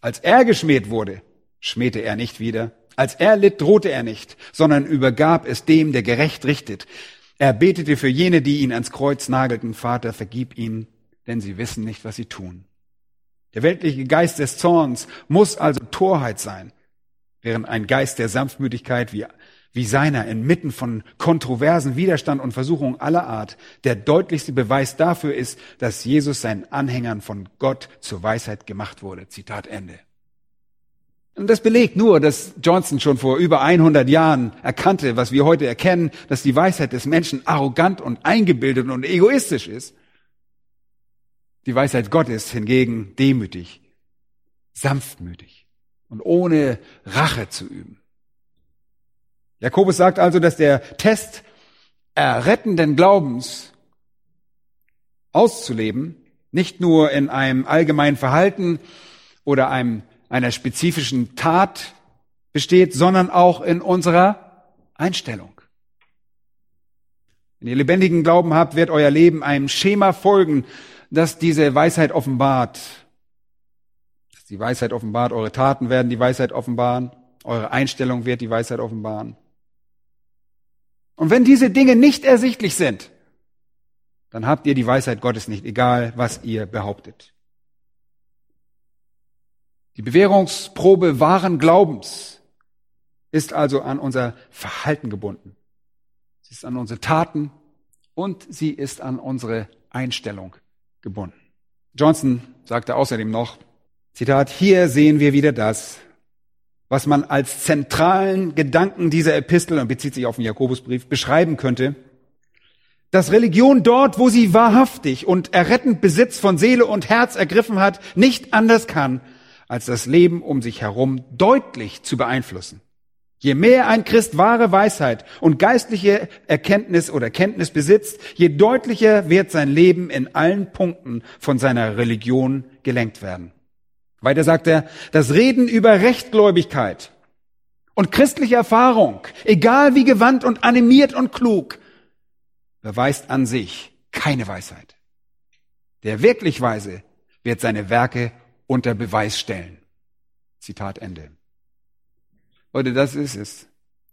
Als er geschmäht wurde, schmähte er nicht wieder. Als er litt, drohte er nicht, sondern übergab es dem, der gerecht richtet. Er betete für jene, die ihn ans Kreuz nagelten, Vater, vergib ihnen, denn sie wissen nicht, was sie tun. Der weltliche Geist des Zorns muss also Torheit sein, während ein Geist der Sanftmütigkeit wie, wie seiner inmitten von Kontroversen, Widerstand und Versuchungen aller Art der deutlichste Beweis dafür ist, dass Jesus seinen Anhängern von Gott zur Weisheit gemacht wurde. Zitat Ende. Und das belegt nur, dass Johnson schon vor über 100 Jahren erkannte, was wir heute erkennen, dass die Weisheit des Menschen arrogant und eingebildet und egoistisch ist. Die Weisheit Gottes hingegen demütig, sanftmütig und ohne Rache zu üben. Jakobus sagt also, dass der Test errettenden Glaubens auszuleben, nicht nur in einem allgemeinen Verhalten oder einem einer spezifischen Tat besteht, sondern auch in unserer Einstellung. Wenn ihr lebendigen Glauben habt, wird euer Leben einem Schema folgen, das diese Weisheit offenbart. Dass die Weisheit offenbart, eure Taten werden die Weisheit offenbaren, eure Einstellung wird die Weisheit offenbaren. Und wenn diese Dinge nicht ersichtlich sind, dann habt ihr die Weisheit Gottes nicht, egal was ihr behauptet. Die Bewährungsprobe wahren Glaubens ist also an unser Verhalten gebunden. Sie ist an unsere Taten und sie ist an unsere Einstellung gebunden. Johnson sagte außerdem noch, Zitat, hier sehen wir wieder das, was man als zentralen Gedanken dieser Epistel, und bezieht sich auf den Jakobusbrief, beschreiben könnte, dass Religion dort, wo sie wahrhaftig und errettend Besitz von Seele und Herz ergriffen hat, nicht anders kann, als das Leben um sich herum deutlich zu beeinflussen. Je mehr ein Christ wahre Weisheit und geistliche Erkenntnis oder Kenntnis besitzt, je deutlicher wird sein Leben in allen Punkten von seiner Religion gelenkt werden. Weiter sagt er, das Reden über Rechtgläubigkeit und christliche Erfahrung, egal wie gewandt und animiert und klug, beweist an sich keine Weisheit. Der wirklich Weise wird seine Werke unter Beweis stellen. Zitat Ende. Leute, das ist es.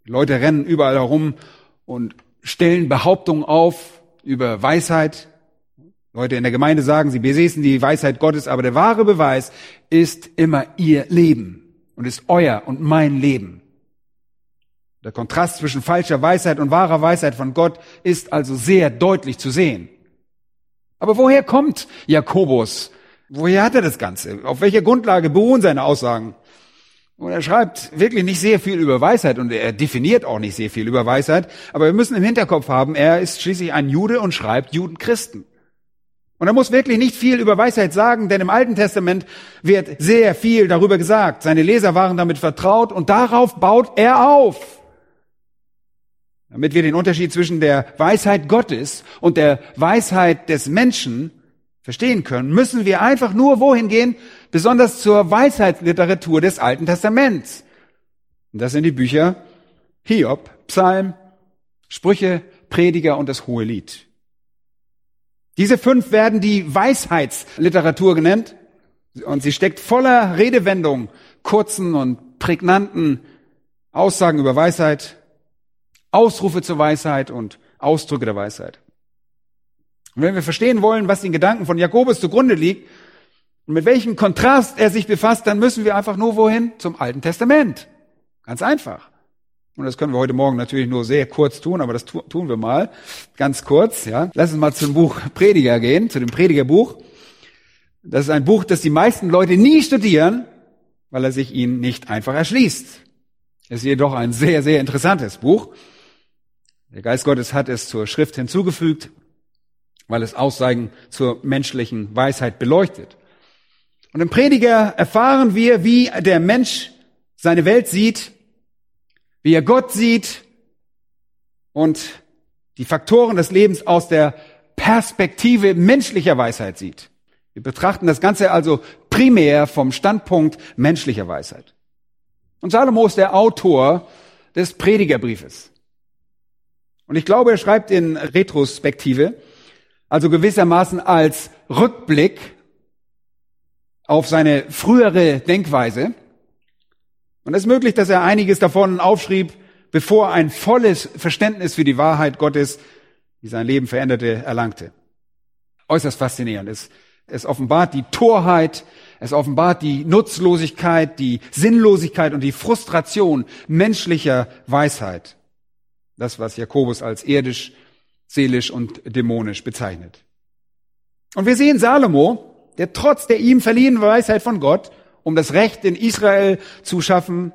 Leute rennen überall herum und stellen Behauptungen auf über Weisheit. Leute in der Gemeinde sagen, sie besäßen die Weisheit Gottes, aber der wahre Beweis ist immer ihr Leben und ist euer und mein Leben. Der Kontrast zwischen falscher Weisheit und wahrer Weisheit von Gott ist also sehr deutlich zu sehen. Aber woher kommt Jakobus? Woher hat er das Ganze? Auf welcher Grundlage beruhen seine Aussagen? Und er schreibt wirklich nicht sehr viel über Weisheit und er definiert auch nicht sehr viel über Weisheit. Aber wir müssen im Hinterkopf haben, er ist schließlich ein Jude und schreibt Judenchristen. Und er muss wirklich nicht viel über Weisheit sagen, denn im Alten Testament wird sehr viel darüber gesagt. Seine Leser waren damit vertraut und darauf baut er auf. Damit wir den Unterschied zwischen der Weisheit Gottes und der Weisheit des Menschen verstehen können, müssen wir einfach nur wohin gehen? Besonders zur Weisheitsliteratur des Alten Testaments. Und das sind die Bücher Hiob, Psalm, Sprüche, Prediger und das Hohe Lied. Diese fünf werden die Weisheitsliteratur genannt und sie steckt voller Redewendungen, kurzen und prägnanten Aussagen über Weisheit, Ausrufe zur Weisheit und Ausdrücke der Weisheit. Und wenn wir verstehen wollen, was den Gedanken von Jakobus zugrunde liegt und mit welchem Kontrast er sich befasst, dann müssen wir einfach nur wohin? Zum Alten Testament. Ganz einfach. Und das können wir heute Morgen natürlich nur sehr kurz tun, aber das tun wir mal. Ganz kurz, ja. Lass uns mal zum Buch Prediger gehen, zu dem Predigerbuch. Das ist ein Buch, das die meisten Leute nie studieren, weil er sich ihnen nicht einfach erschließt. Es ist jedoch ein sehr, sehr interessantes Buch. Der Geist Gottes hat es zur Schrift hinzugefügt, weil es Aussagen zur menschlichen Weisheit beleuchtet. Und im Prediger erfahren wir, wie der Mensch seine Welt sieht, wie er Gott sieht und die Faktoren des Lebens aus der Perspektive menschlicher Weisheit sieht. Wir betrachten das Ganze also primär vom Standpunkt menschlicher Weisheit. Und Salomo ist der Autor des Predigerbriefes. Und ich glaube, er schreibt in Retrospektive, also gewissermaßen als Rückblick auf seine frühere Denkweise. Und es ist möglich, dass er einiges davon aufschrieb, bevor ein volles Verständnis für die Wahrheit Gottes, die sein Leben veränderte, erlangte. Äußerst faszinierend. Es, es offenbart die Torheit, es offenbart die Nutzlosigkeit, die Sinnlosigkeit und die Frustration menschlicher Weisheit. Das, was Jakobus als irdisch, seelisch und dämonisch bezeichnet. Und wir sehen Salomo, der trotz der ihm verliehenen Weisheit von Gott, um das Recht in Israel zu schaffen,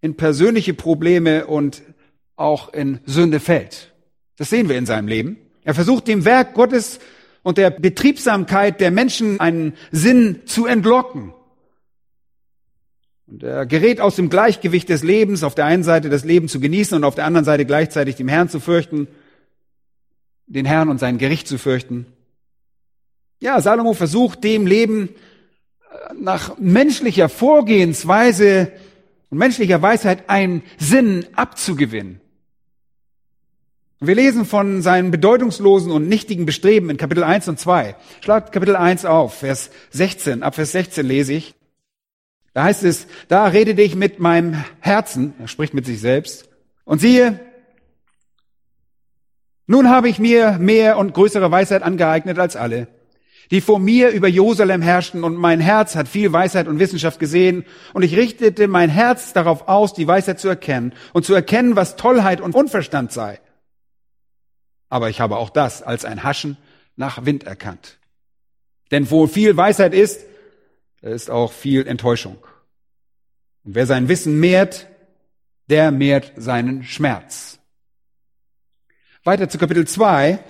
in persönliche Probleme und auch in Sünde fällt. Das sehen wir in seinem Leben. Er versucht dem Werk Gottes und der Betriebsamkeit der Menschen einen Sinn zu entlocken. Und er gerät aus dem Gleichgewicht des Lebens, auf der einen Seite das Leben zu genießen und auf der anderen Seite gleichzeitig dem Herrn zu fürchten, den Herrn und sein Gericht zu fürchten. Ja, Salomo versucht dem Leben äh, nach menschlicher Vorgehensweise und menschlicher Weisheit einen Sinn abzugewinnen. Wir lesen von seinen bedeutungslosen und nichtigen Bestreben in Kapitel 1 und 2. Schlagt Kapitel 1 auf, Vers 16. Ab Vers 16 lese ich. Da heißt es, da redete ich mit meinem Herzen, er spricht mit sich selbst, und siehe, nun habe ich mir mehr und größere Weisheit angeeignet als alle, die vor mir über Jerusalem herrschten, und mein Herz hat viel Weisheit und Wissenschaft gesehen, und ich richtete mein Herz darauf aus, die Weisheit zu erkennen und zu erkennen, was Tollheit und Unverstand sei. Aber ich habe auch das als ein Haschen nach Wind erkannt. Denn wo viel Weisheit ist, ist auch viel Enttäuschung. Und wer sein Wissen mehrt, der mehrt seinen Schmerz. Weiter zu Kapitel 2.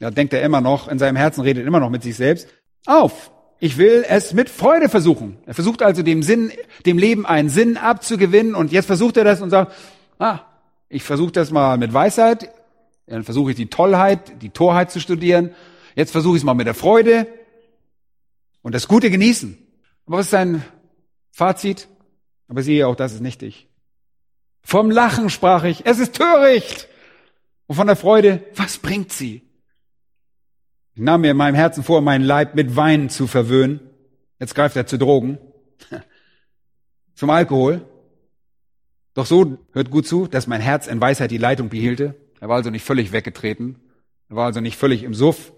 Da denkt er immer noch, in seinem Herzen redet immer noch mit sich selbst. Auf! Ich will es mit Freude versuchen. Er versucht also dem Sinn, dem Leben einen Sinn abzugewinnen und jetzt versucht er das und sagt, ah, ich versuche das mal mit Weisheit, dann versuche ich die Tollheit, die Torheit zu studieren. Jetzt versuche ich es mal mit der Freude und das Gute genießen. Aber was ist sein Fazit? Aber siehe, auch das ist nichtig. Vom Lachen sprach ich, es ist töricht. Und von der Freude, was bringt sie? Ich nahm mir in meinem Herzen vor, meinen Leib mit Wein zu verwöhnen Jetzt greift er zu Drogen, *laughs* zum Alkohol. Doch so, hört gut zu, dass mein Herz in Weisheit die Leitung behielte. Er war also nicht völlig weggetreten. Er war also nicht völlig im Suff.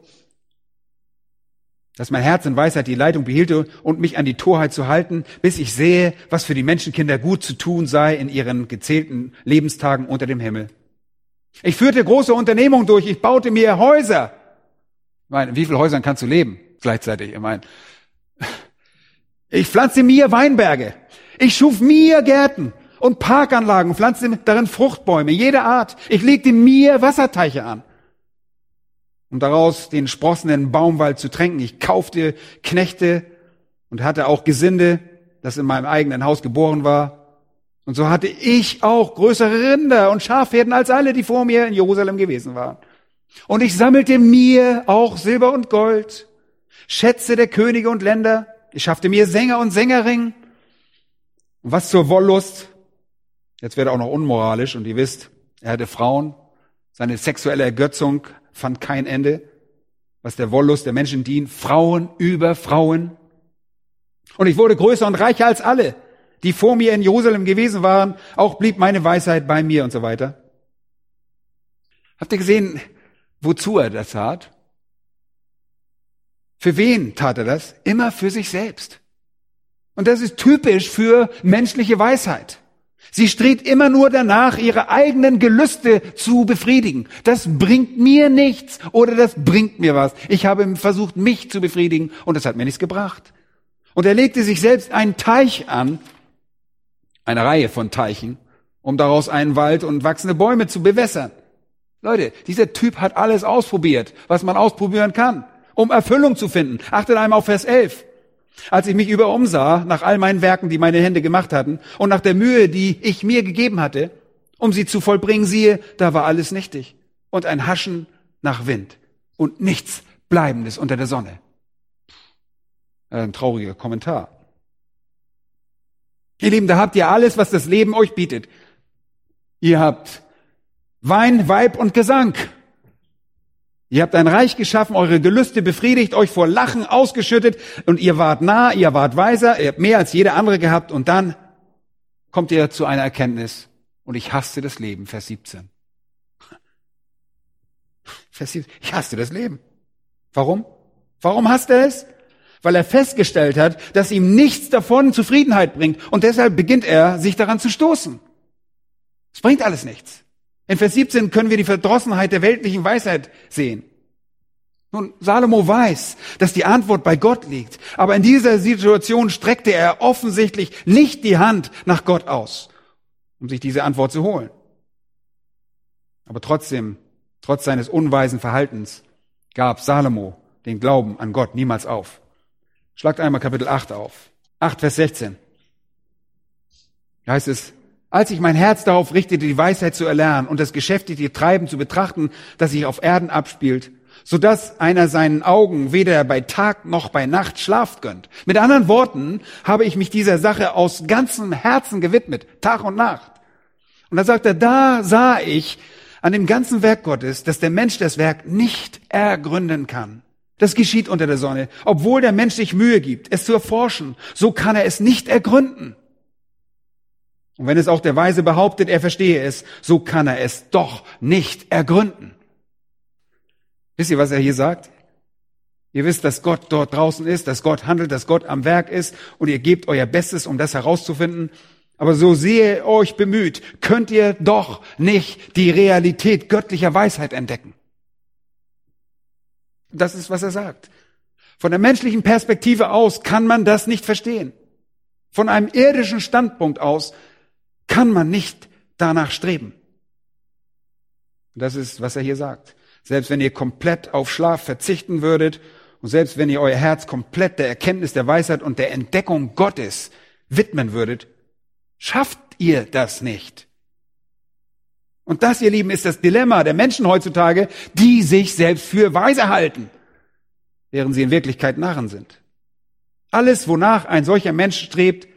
Dass mein Herz in Weisheit die Leitung behielte und mich an die Torheit zu halten, bis ich sehe, was für die Menschenkinder gut zu tun sei in ihren gezählten Lebenstagen unter dem Himmel. Ich führte große Unternehmungen durch. Ich baute mir Häuser. Ich meine, in wie vielen Häusern kannst du leben gleichzeitig? Ich meine, ich pflanzte mir Weinberge. Ich schuf mir Gärten und Parkanlagen, pflanzte darin Fruchtbäume jeder Art. Ich legte mir Wasserteiche an, um daraus den sprossenden Baumwald zu tränken. Ich kaufte Knechte und hatte auch Gesinde, das in meinem eigenen Haus geboren war. Und so hatte ich auch größere Rinder und Schafherden als alle, die vor mir in Jerusalem gewesen waren. Und ich sammelte mir auch Silber und Gold, Schätze der Könige und Länder, ich schaffte mir Sänger und Sängerinnen. Und was zur Wollust? Jetzt wird er auch noch unmoralisch und ihr wisst, er hatte Frauen. Seine sexuelle Ergötzung fand kein Ende. Was der Wollust der Menschen dient. Frauen über Frauen. Und ich wurde größer und reicher als alle, die vor mir in Jerusalem gewesen waren. Auch blieb meine Weisheit bei mir und so weiter. Habt ihr gesehen, wozu er das tat? Für wen tat er das? Immer für sich selbst. Und das ist typisch für menschliche Weisheit. Sie strebt immer nur danach, ihre eigenen Gelüste zu befriedigen. Das bringt mir nichts oder das bringt mir was. Ich habe versucht, mich zu befriedigen und das hat mir nichts gebracht. Und er legte sich selbst einen Teich an, eine Reihe von Teichen, um daraus einen Wald und wachsende Bäume zu bewässern. Leute, dieser Typ hat alles ausprobiert, was man ausprobieren kann um Erfüllung zu finden. Achtet einmal auf Vers 11. Als ich mich über umsah, nach all meinen Werken, die meine Hände gemacht hatten, und nach der Mühe, die ich mir gegeben hatte, um sie zu vollbringen, siehe, da war alles nichtig. Und ein Haschen nach Wind. Und nichts Bleibendes unter der Sonne. Ein trauriger Kommentar. Ihr Lieben, da habt ihr alles, was das Leben euch bietet. Ihr habt Wein, Weib und Gesang. Ihr habt ein Reich geschaffen, eure Gelüste befriedigt, euch vor Lachen ausgeschüttet und ihr wart nah, ihr wart weiser, ihr habt mehr als jeder andere gehabt und dann kommt ihr zu einer Erkenntnis und ich hasste das Leben, Vers 17. Vers 17. Ich hasste das Leben. Warum? Warum hasst er es? Weil er festgestellt hat, dass ihm nichts davon Zufriedenheit bringt und deshalb beginnt er, sich daran zu stoßen. Es bringt alles nichts. In Vers 17 können wir die Verdrossenheit der weltlichen Weisheit sehen. Nun, Salomo weiß, dass die Antwort bei Gott liegt, aber in dieser Situation streckte er offensichtlich nicht die Hand nach Gott aus, um sich diese Antwort zu holen. Aber trotzdem, trotz seines unweisen Verhaltens, gab Salomo den Glauben an Gott niemals auf. Schlagt einmal Kapitel 8 auf. 8, Vers 16. Da heißt es, als ich mein Herz darauf richtete, die Weisheit zu erlernen und das geschäftige Treiben zu betrachten, das sich auf Erden abspielt, so dass einer seinen Augen weder bei Tag noch bei Nacht Schlaf gönnt. Mit anderen Worten habe ich mich dieser Sache aus ganzem Herzen gewidmet, Tag und Nacht. Und da sagt er, da sah ich an dem ganzen Werk Gottes, dass der Mensch das Werk nicht ergründen kann. Das geschieht unter der Sonne. Obwohl der Mensch sich Mühe gibt, es zu erforschen, so kann er es nicht ergründen. Und wenn es auch der Weise behauptet, er verstehe es, so kann er es doch nicht ergründen. Wisst ihr, was er hier sagt? Ihr wisst, dass Gott dort draußen ist, dass Gott handelt, dass Gott am Werk ist und ihr gebt euer Bestes, um das herauszufinden. Aber so sehr ihr euch bemüht, könnt ihr doch nicht die Realität göttlicher Weisheit entdecken. Das ist, was er sagt. Von der menschlichen Perspektive aus kann man das nicht verstehen. Von einem irdischen Standpunkt aus kann man nicht danach streben. Das ist, was er hier sagt. Selbst wenn ihr komplett auf Schlaf verzichten würdet und selbst wenn ihr euer Herz komplett der Erkenntnis der Weisheit und der Entdeckung Gottes widmen würdet, schafft ihr das nicht. Und das, ihr Lieben, ist das Dilemma der Menschen heutzutage, die sich selbst für weise halten, während sie in Wirklichkeit Narren sind. Alles, wonach ein solcher Mensch strebt,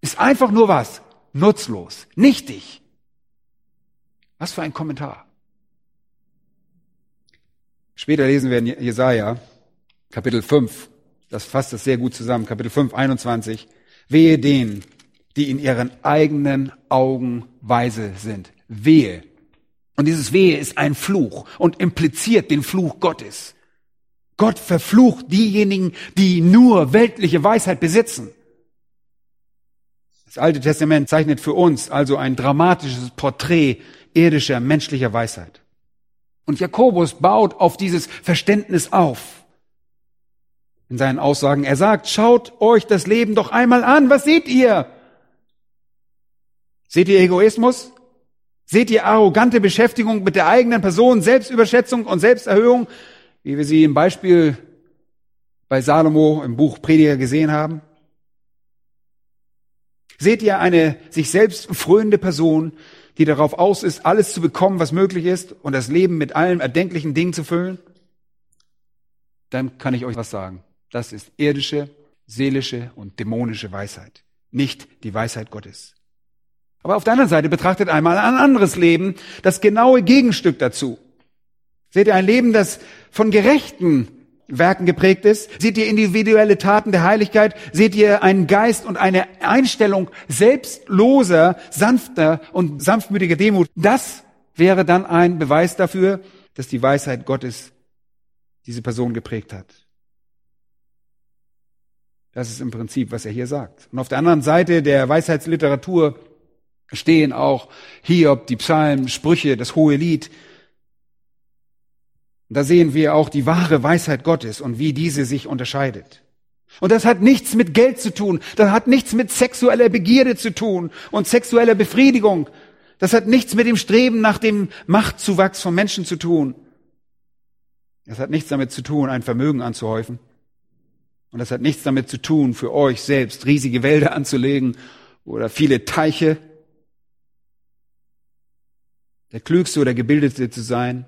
ist einfach nur was? nutzlos, nichtig. Was für ein Kommentar. Später lesen wir in Jesaja, Kapitel 5. Das fasst das sehr gut zusammen. Kapitel 5, 21. Wehe denen, die in ihren eigenen Augen weise sind. Wehe. Und dieses Wehe ist ein Fluch und impliziert den Fluch Gottes. Gott verflucht diejenigen, die nur weltliche Weisheit besitzen. Das Alte Testament zeichnet für uns also ein dramatisches Porträt irdischer, menschlicher Weisheit. Und Jakobus baut auf dieses Verständnis auf. In seinen Aussagen, er sagt, schaut euch das Leben doch einmal an. Was seht ihr? Seht ihr Egoismus? Seht ihr arrogante Beschäftigung mit der eigenen Person, Selbstüberschätzung und Selbsterhöhung, wie wir sie im Beispiel bei Salomo im Buch Prediger gesehen haben? Seht ihr eine sich selbst fröhende Person, die darauf aus ist, alles zu bekommen, was möglich ist und das Leben mit allen erdenklichen Dingen zu füllen? Dann kann ich euch was sagen. Das ist irdische, seelische und dämonische Weisheit, nicht die Weisheit Gottes. Aber auf der anderen Seite betrachtet einmal ein anderes Leben, das genaue Gegenstück dazu. Seht ihr ein Leben, das von gerechten Werken geprägt ist? Seht ihr individuelle Taten der Heiligkeit? Seht ihr einen Geist und eine Einstellung selbstloser, sanfter und sanftmütiger Demut? Das wäre dann ein Beweis dafür, dass die Weisheit Gottes diese Person geprägt hat. Das ist im Prinzip, was er hier sagt. Und auf der anderen Seite der Weisheitsliteratur stehen auch Hiob, die Psalmen, Sprüche, das hohe Lied. Da sehen wir auch die wahre Weisheit Gottes und wie diese sich unterscheidet. Und das hat nichts mit Geld zu tun. Das hat nichts mit sexueller Begierde zu tun und sexueller Befriedigung. Das hat nichts mit dem Streben nach dem Machtzuwachs von Menschen zu tun. Das hat nichts damit zu tun, ein Vermögen anzuhäufen. Und das hat nichts damit zu tun, für euch selbst riesige Wälder anzulegen oder viele Teiche der Klügste oder Gebildete zu sein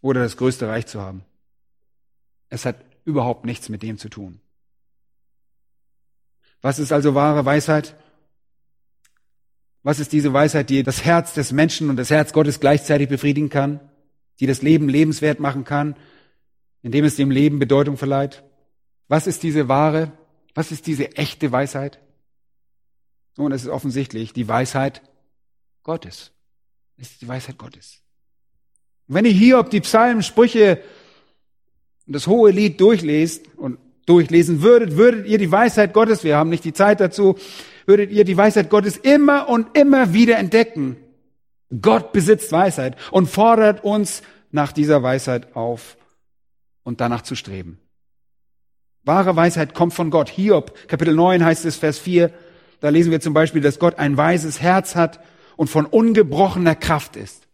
oder das größte Reich zu haben. Es hat überhaupt nichts mit dem zu tun. Was ist also wahre Weisheit? Was ist diese Weisheit, die das Herz des Menschen und das Herz Gottes gleichzeitig befriedigen kann, die das Leben lebenswert machen kann, indem es dem Leben Bedeutung verleiht? Was ist diese wahre, was ist diese echte Weisheit? Nun, es ist offensichtlich die Weisheit Gottes. Ist die Weisheit Gottes. Und wenn ihr hier ob die Psalmen, Sprüche und das hohe Lied durchlest und durchlesen würdet, würdet ihr die Weisheit Gottes, wir haben nicht die Zeit dazu, würdet ihr die Weisheit Gottes immer und immer wieder entdecken. Gott besitzt Weisheit und fordert uns nach dieser Weisheit auf und danach zu streben. Wahre Weisheit kommt von Gott. Hiob, Kapitel 9 heißt es, Vers 4, da lesen wir zum Beispiel, dass Gott ein weises Herz hat und von ungebrochener Kraft ist.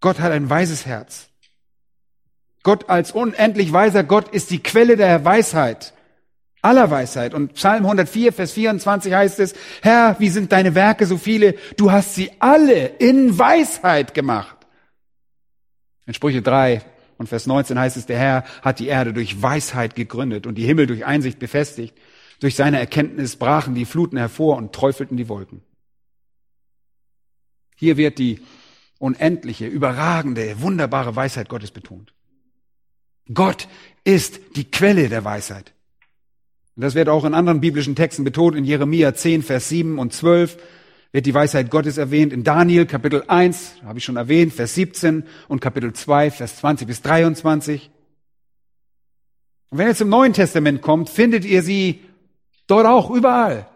Gott hat ein weises Herz. Gott als unendlich weiser Gott ist die Quelle der Weisheit, aller Weisheit. Und Psalm 104, Vers 24 heißt es, Herr, wie sind deine Werke so viele? Du hast sie alle in Weisheit gemacht. In Sprüche 3 und Vers 19 heißt es, der Herr hat die Erde durch Weisheit gegründet und die Himmel durch Einsicht befestigt. Durch seine Erkenntnis brachen die Fluten hervor und träufelten die Wolken. Hier wird die unendliche, überragende, wunderbare Weisheit Gottes betont. Gott ist die Quelle der Weisheit. Und das wird auch in anderen biblischen Texten betont. In Jeremia 10, Vers 7 und 12 wird die Weisheit Gottes erwähnt. In Daniel Kapitel 1, habe ich schon erwähnt, Vers 17 und Kapitel 2, Vers 20 bis 23. Und wenn ihr zum Neuen Testament kommt, findet ihr sie dort auch überall.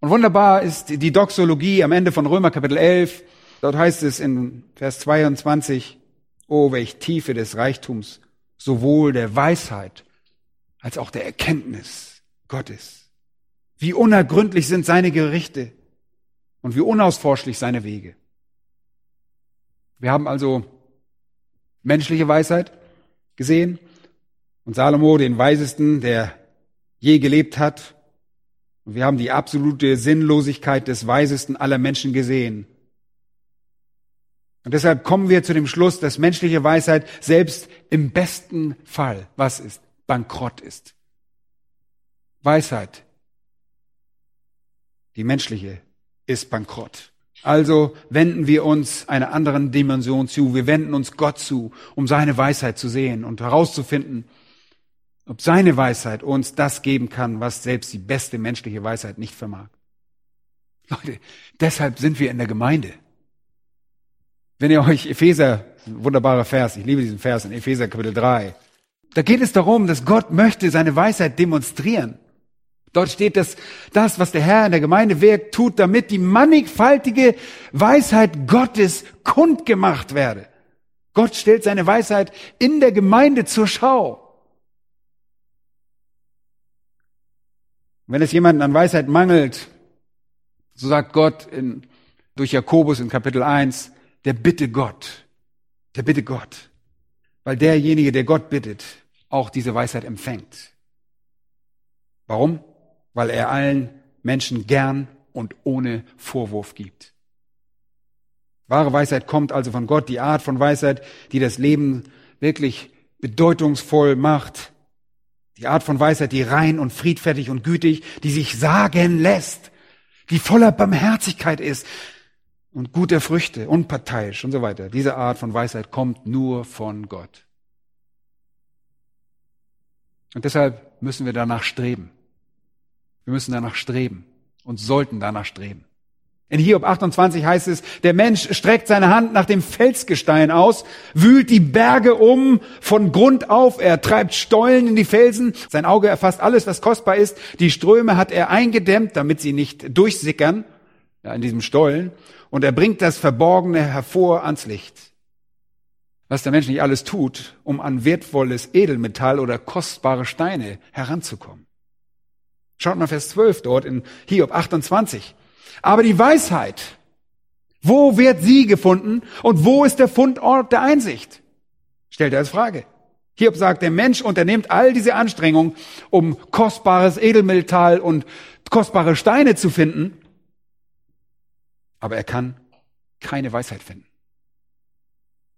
Und wunderbar ist die Doxologie am Ende von Römer Kapitel 11. Dort heißt es in Vers 22, oh, welch Tiefe des Reichtums, sowohl der Weisheit als auch der Erkenntnis Gottes. Wie unergründlich sind seine Gerichte und wie unausforschlich seine Wege. Wir haben also menschliche Weisheit gesehen und Salomo, den Weisesten, der je gelebt hat, und wir haben die absolute Sinnlosigkeit des Weisesten aller Menschen gesehen. Und deshalb kommen wir zu dem Schluss, dass menschliche Weisheit selbst im besten Fall, was ist? Bankrott ist. Weisheit, die menschliche, ist bankrott. Also wenden wir uns einer anderen Dimension zu. Wir wenden uns Gott zu, um seine Weisheit zu sehen und herauszufinden, ob seine Weisheit uns das geben kann, was selbst die beste menschliche Weisheit nicht vermag. Leute, deshalb sind wir in der Gemeinde. Wenn ihr euch Epheser, wunderbarer Vers, ich liebe diesen Vers in Epheser Kapitel 3, da geht es darum, dass Gott möchte seine Weisheit demonstrieren. Dort steht, dass das, was der Herr in der Gemeinde wirkt, tut, damit die mannigfaltige Weisheit Gottes kundgemacht werde. Gott stellt seine Weisheit in der Gemeinde zur Schau. Wenn es jemanden an Weisheit mangelt, so sagt Gott in, durch Jakobus in Kapitel 1, der bitte Gott, der bitte Gott, weil derjenige, der Gott bittet, auch diese Weisheit empfängt. Warum? Weil er allen Menschen gern und ohne Vorwurf gibt. Wahre Weisheit kommt also von Gott, die Art von Weisheit, die das Leben wirklich bedeutungsvoll macht. Die Art von Weisheit, die rein und friedfertig und gütig, die sich sagen lässt, die voller Barmherzigkeit ist und guter Früchte, unparteiisch und so weiter. Diese Art von Weisheit kommt nur von Gott. Und deshalb müssen wir danach streben. Wir müssen danach streben und sollten danach streben. In Hiob 28 heißt es, der Mensch streckt seine Hand nach dem Felsgestein aus, wühlt die Berge um von Grund auf, er treibt Stollen in die Felsen, sein Auge erfasst alles, was kostbar ist, die Ströme hat er eingedämmt, damit sie nicht durchsickern, ja, in diesem Stollen, und er bringt das Verborgene hervor ans Licht. Was der Mensch nicht alles tut, um an wertvolles Edelmetall oder kostbare Steine heranzukommen. Schaut mal Vers 12 dort in Hiob 28. Aber die Weisheit, wo wird sie gefunden und wo ist der Fundort der Einsicht? Stellt er als Frage. Hiob sagt, der Mensch unternimmt all diese Anstrengungen, um kostbares Edelmetall und kostbare Steine zu finden, aber er kann keine Weisheit finden.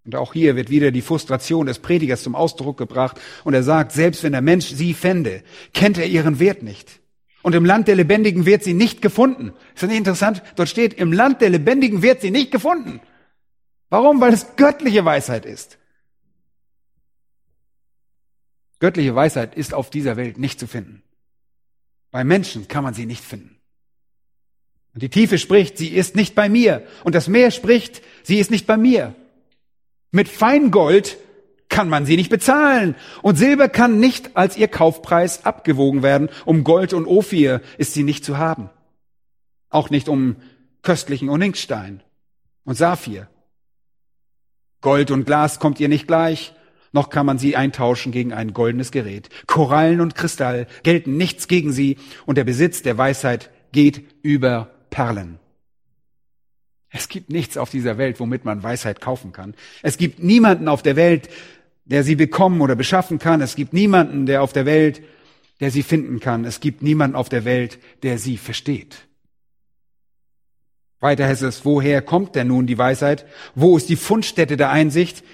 Und auch hier wird wieder die Frustration des Predigers zum Ausdruck gebracht und er sagt, selbst wenn der Mensch sie fände, kennt er ihren Wert nicht. Und im Land der Lebendigen wird sie nicht gefunden. Ist das nicht interessant? Dort steht, im Land der Lebendigen wird sie nicht gefunden. Warum? Weil es göttliche Weisheit ist. Göttliche Weisheit ist auf dieser Welt nicht zu finden. Bei Menschen kann man sie nicht finden. Und die Tiefe spricht, sie ist nicht bei mir. Und das Meer spricht, sie ist nicht bei mir. Mit Feingold kann man sie nicht bezahlen. Und Silber kann nicht als ihr Kaufpreis abgewogen werden. Um Gold und Ophir ist sie nicht zu haben. Auch nicht um köstlichen Onyxstein und Saphir. Gold und Glas kommt ihr nicht gleich, noch kann man sie eintauschen gegen ein goldenes Gerät. Korallen und Kristall gelten nichts gegen sie und der Besitz der Weisheit geht über Perlen. Es gibt nichts auf dieser Welt, womit man Weisheit kaufen kann. Es gibt niemanden auf der Welt, der sie bekommen oder beschaffen kann. Es gibt niemanden, der auf der Welt, der sie finden kann. Es gibt niemanden auf der Welt, der sie versteht. Weiter heißt es, woher kommt denn nun die Weisheit? Wo ist die Fundstätte der Einsicht?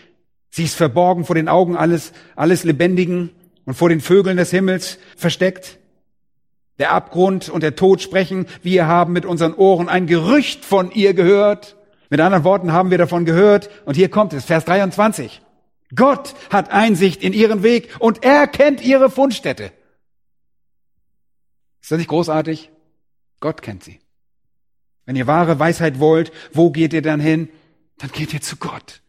Sie ist verborgen vor den Augen alles, alles Lebendigen und vor den Vögeln des Himmels versteckt. Der Abgrund und der Tod sprechen, wir haben mit unseren Ohren ein Gerücht von ihr gehört. Mit anderen Worten haben wir davon gehört. Und hier kommt es, Vers 23. Gott hat Einsicht in ihren Weg und er kennt ihre Fundstätte. Ist das nicht großartig? Gott kennt sie. Wenn ihr wahre Weisheit wollt, wo geht ihr dann hin? Dann geht ihr zu Gott.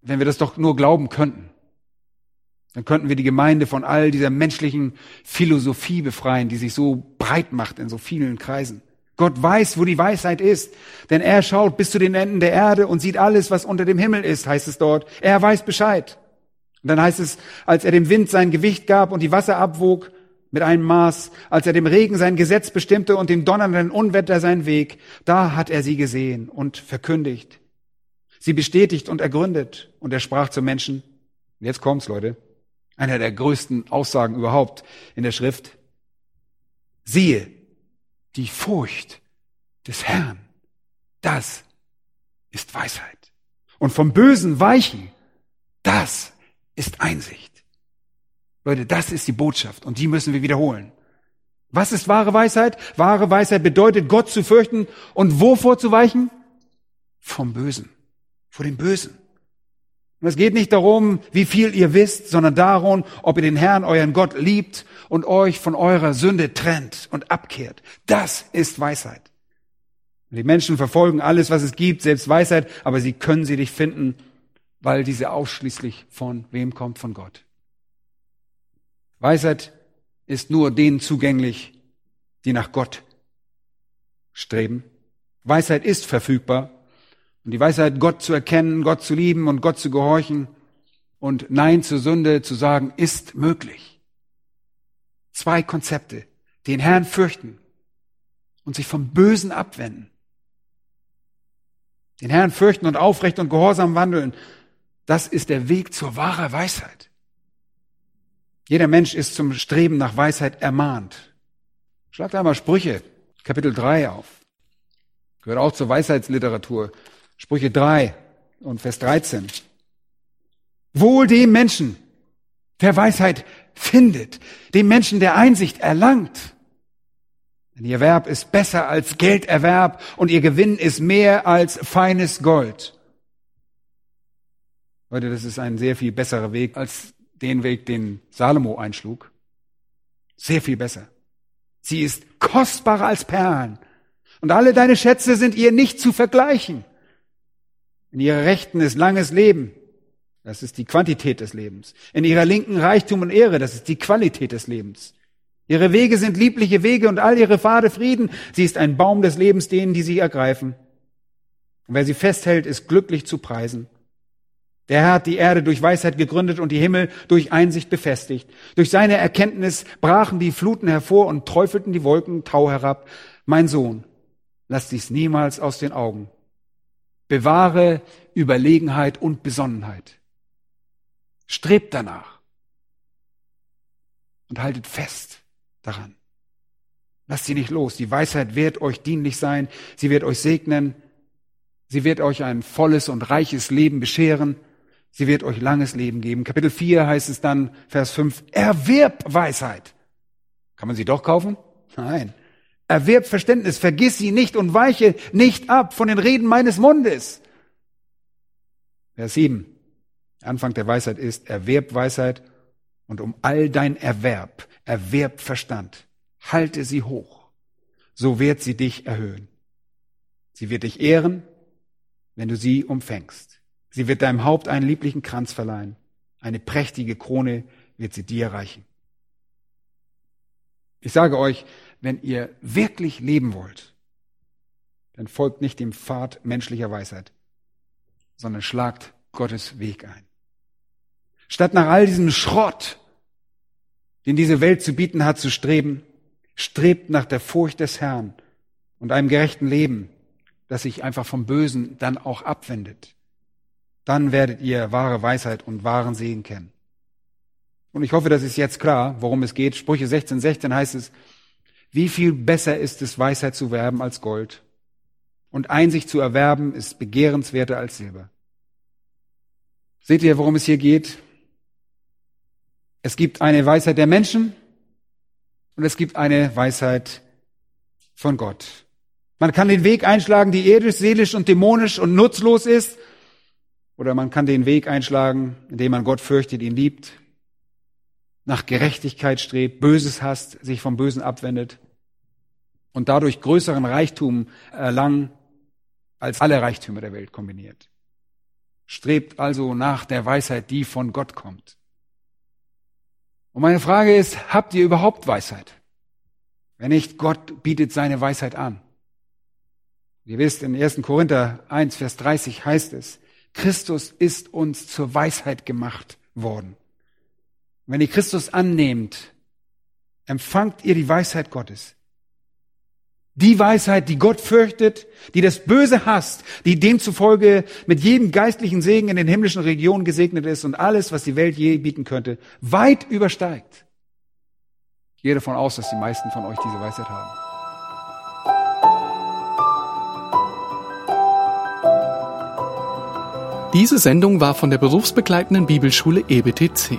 Wenn wir das doch nur glauben könnten. Dann könnten wir die Gemeinde von all dieser menschlichen Philosophie befreien, die sich so breit macht in so vielen Kreisen. Gott weiß, wo die Weisheit ist, denn er schaut bis zu den Enden der Erde und sieht alles, was unter dem Himmel ist, heißt es dort. Er weiß Bescheid. Und dann heißt es, als er dem Wind sein Gewicht gab und die Wasser abwog mit einem Maß, als er dem Regen sein Gesetz bestimmte und dem donnernden Unwetter sein Weg, da hat er sie gesehen und verkündigt. Sie bestätigt und ergründet. Und er sprach zu Menschen, jetzt kommt's, Leute, einer der größten Aussagen überhaupt in der Schrift. Siehe, die Furcht des Herrn, das ist Weisheit. Und vom Bösen weichen, das ist Einsicht. Leute, das ist die Botschaft und die müssen wir wiederholen. Was ist wahre Weisheit? Wahre Weisheit bedeutet, Gott zu fürchten und wovor zu weichen? Vom Bösen, vor dem Bösen. Und es geht nicht darum, wie viel ihr wisst, sondern darum, ob ihr den Herrn, euren Gott, liebt und euch von eurer Sünde trennt und abkehrt. Das ist Weisheit. Die Menschen verfolgen alles, was es gibt, selbst Weisheit, aber sie können sie nicht finden, weil diese ausschließlich von wem kommt? Von Gott. Weisheit ist nur denen zugänglich, die nach Gott streben. Weisheit ist verfügbar. Und die Weisheit, Gott zu erkennen, Gott zu lieben und Gott zu gehorchen und Nein zur Sünde zu sagen, ist möglich. Zwei Konzepte. Den Herrn fürchten und sich vom Bösen abwenden. Den Herrn fürchten und aufrecht und gehorsam wandeln. Das ist der Weg zur wahren Weisheit. Jeder Mensch ist zum Streben nach Weisheit ermahnt. Schlagt einmal Sprüche, Kapitel 3 auf. Gehört auch zur Weisheitsliteratur. Sprüche 3 und Vers 13. Wohl dem Menschen, der Weisheit findet, dem Menschen, der Einsicht erlangt. Denn ihr Erwerb ist besser als Gelderwerb und ihr Gewinn ist mehr als feines Gold. Leute, das ist ein sehr viel besserer Weg als den Weg, den Salomo einschlug. Sehr viel besser. Sie ist kostbarer als Perlen. Und alle deine Schätze sind ihr nicht zu vergleichen. In ihrer Rechten ist langes Leben. Das ist die Quantität des Lebens. In ihrer Linken Reichtum und Ehre. Das ist die Qualität des Lebens. Ihre Wege sind liebliche Wege und all ihre Pfade Frieden. Sie ist ein Baum des Lebens denen, die sie ergreifen. Und wer sie festhält, ist glücklich zu preisen. Der Herr hat die Erde durch Weisheit gegründet und die Himmel durch Einsicht befestigt. Durch seine Erkenntnis brachen die Fluten hervor und träufelten die Wolken Tau herab. Mein Sohn, lass dies niemals aus den Augen. Bewahre Überlegenheit und Besonnenheit. Strebt danach und haltet fest daran. Lasst sie nicht los. Die Weisheit wird euch dienlich sein. Sie wird euch segnen. Sie wird euch ein volles und reiches Leben bescheren. Sie wird euch langes Leben geben. Kapitel 4 heißt es dann, Vers 5, erwirb Weisheit. Kann man sie doch kaufen? Nein. Erwirb Verständnis, vergiss sie nicht und weiche nicht ab von den Reden meines Mundes. Vers 7. Anfang der Weisheit ist, erwerb Weisheit und um all dein Erwerb, erwerb Verstand. Halte sie hoch. So wird sie dich erhöhen. Sie wird dich ehren, wenn du sie umfängst. Sie wird deinem Haupt einen lieblichen Kranz verleihen. Eine prächtige Krone wird sie dir reichen. Ich sage euch, wenn ihr wirklich leben wollt, dann folgt nicht dem Pfad menschlicher Weisheit, sondern schlagt Gottes Weg ein. Statt nach all diesem Schrott, den diese Welt zu bieten hat, zu streben, strebt nach der Furcht des Herrn und einem gerechten Leben, das sich einfach vom Bösen dann auch abwendet. Dann werdet ihr wahre Weisheit und wahren Segen kennen. Und ich hoffe, das ist jetzt klar, worum es geht. Sprüche 16, 16 heißt es, wie viel besser ist es, Weisheit zu werben als Gold? Und Einsicht zu erwerben ist begehrenswerter als Silber. Seht ihr, worum es hier geht? Es gibt eine Weisheit der Menschen und es gibt eine Weisheit von Gott. Man kann den Weg einschlagen, die irdisch, seelisch und dämonisch und nutzlos ist. Oder man kann den Weg einschlagen, indem man Gott fürchtet, ihn liebt nach Gerechtigkeit strebt, Böses hasst, sich vom Bösen abwendet und dadurch größeren Reichtum erlangen als alle Reichtümer der Welt kombiniert. Strebt also nach der Weisheit, die von Gott kommt. Und meine Frage ist, habt ihr überhaupt Weisheit? Wenn nicht, Gott bietet seine Weisheit an. Ihr wisst, in 1. Korinther 1, Vers 30 heißt es, Christus ist uns zur Weisheit gemacht worden. Wenn ihr Christus annehmt, empfangt ihr die Weisheit Gottes. Die Weisheit, die Gott fürchtet, die das Böse hasst, die demzufolge mit jedem geistlichen Segen in den himmlischen Regionen gesegnet ist und alles, was die Welt je bieten könnte, weit übersteigt. Ich gehe davon aus, dass die meisten von euch diese Weisheit haben. Diese Sendung war von der berufsbegleitenden Bibelschule EBTC.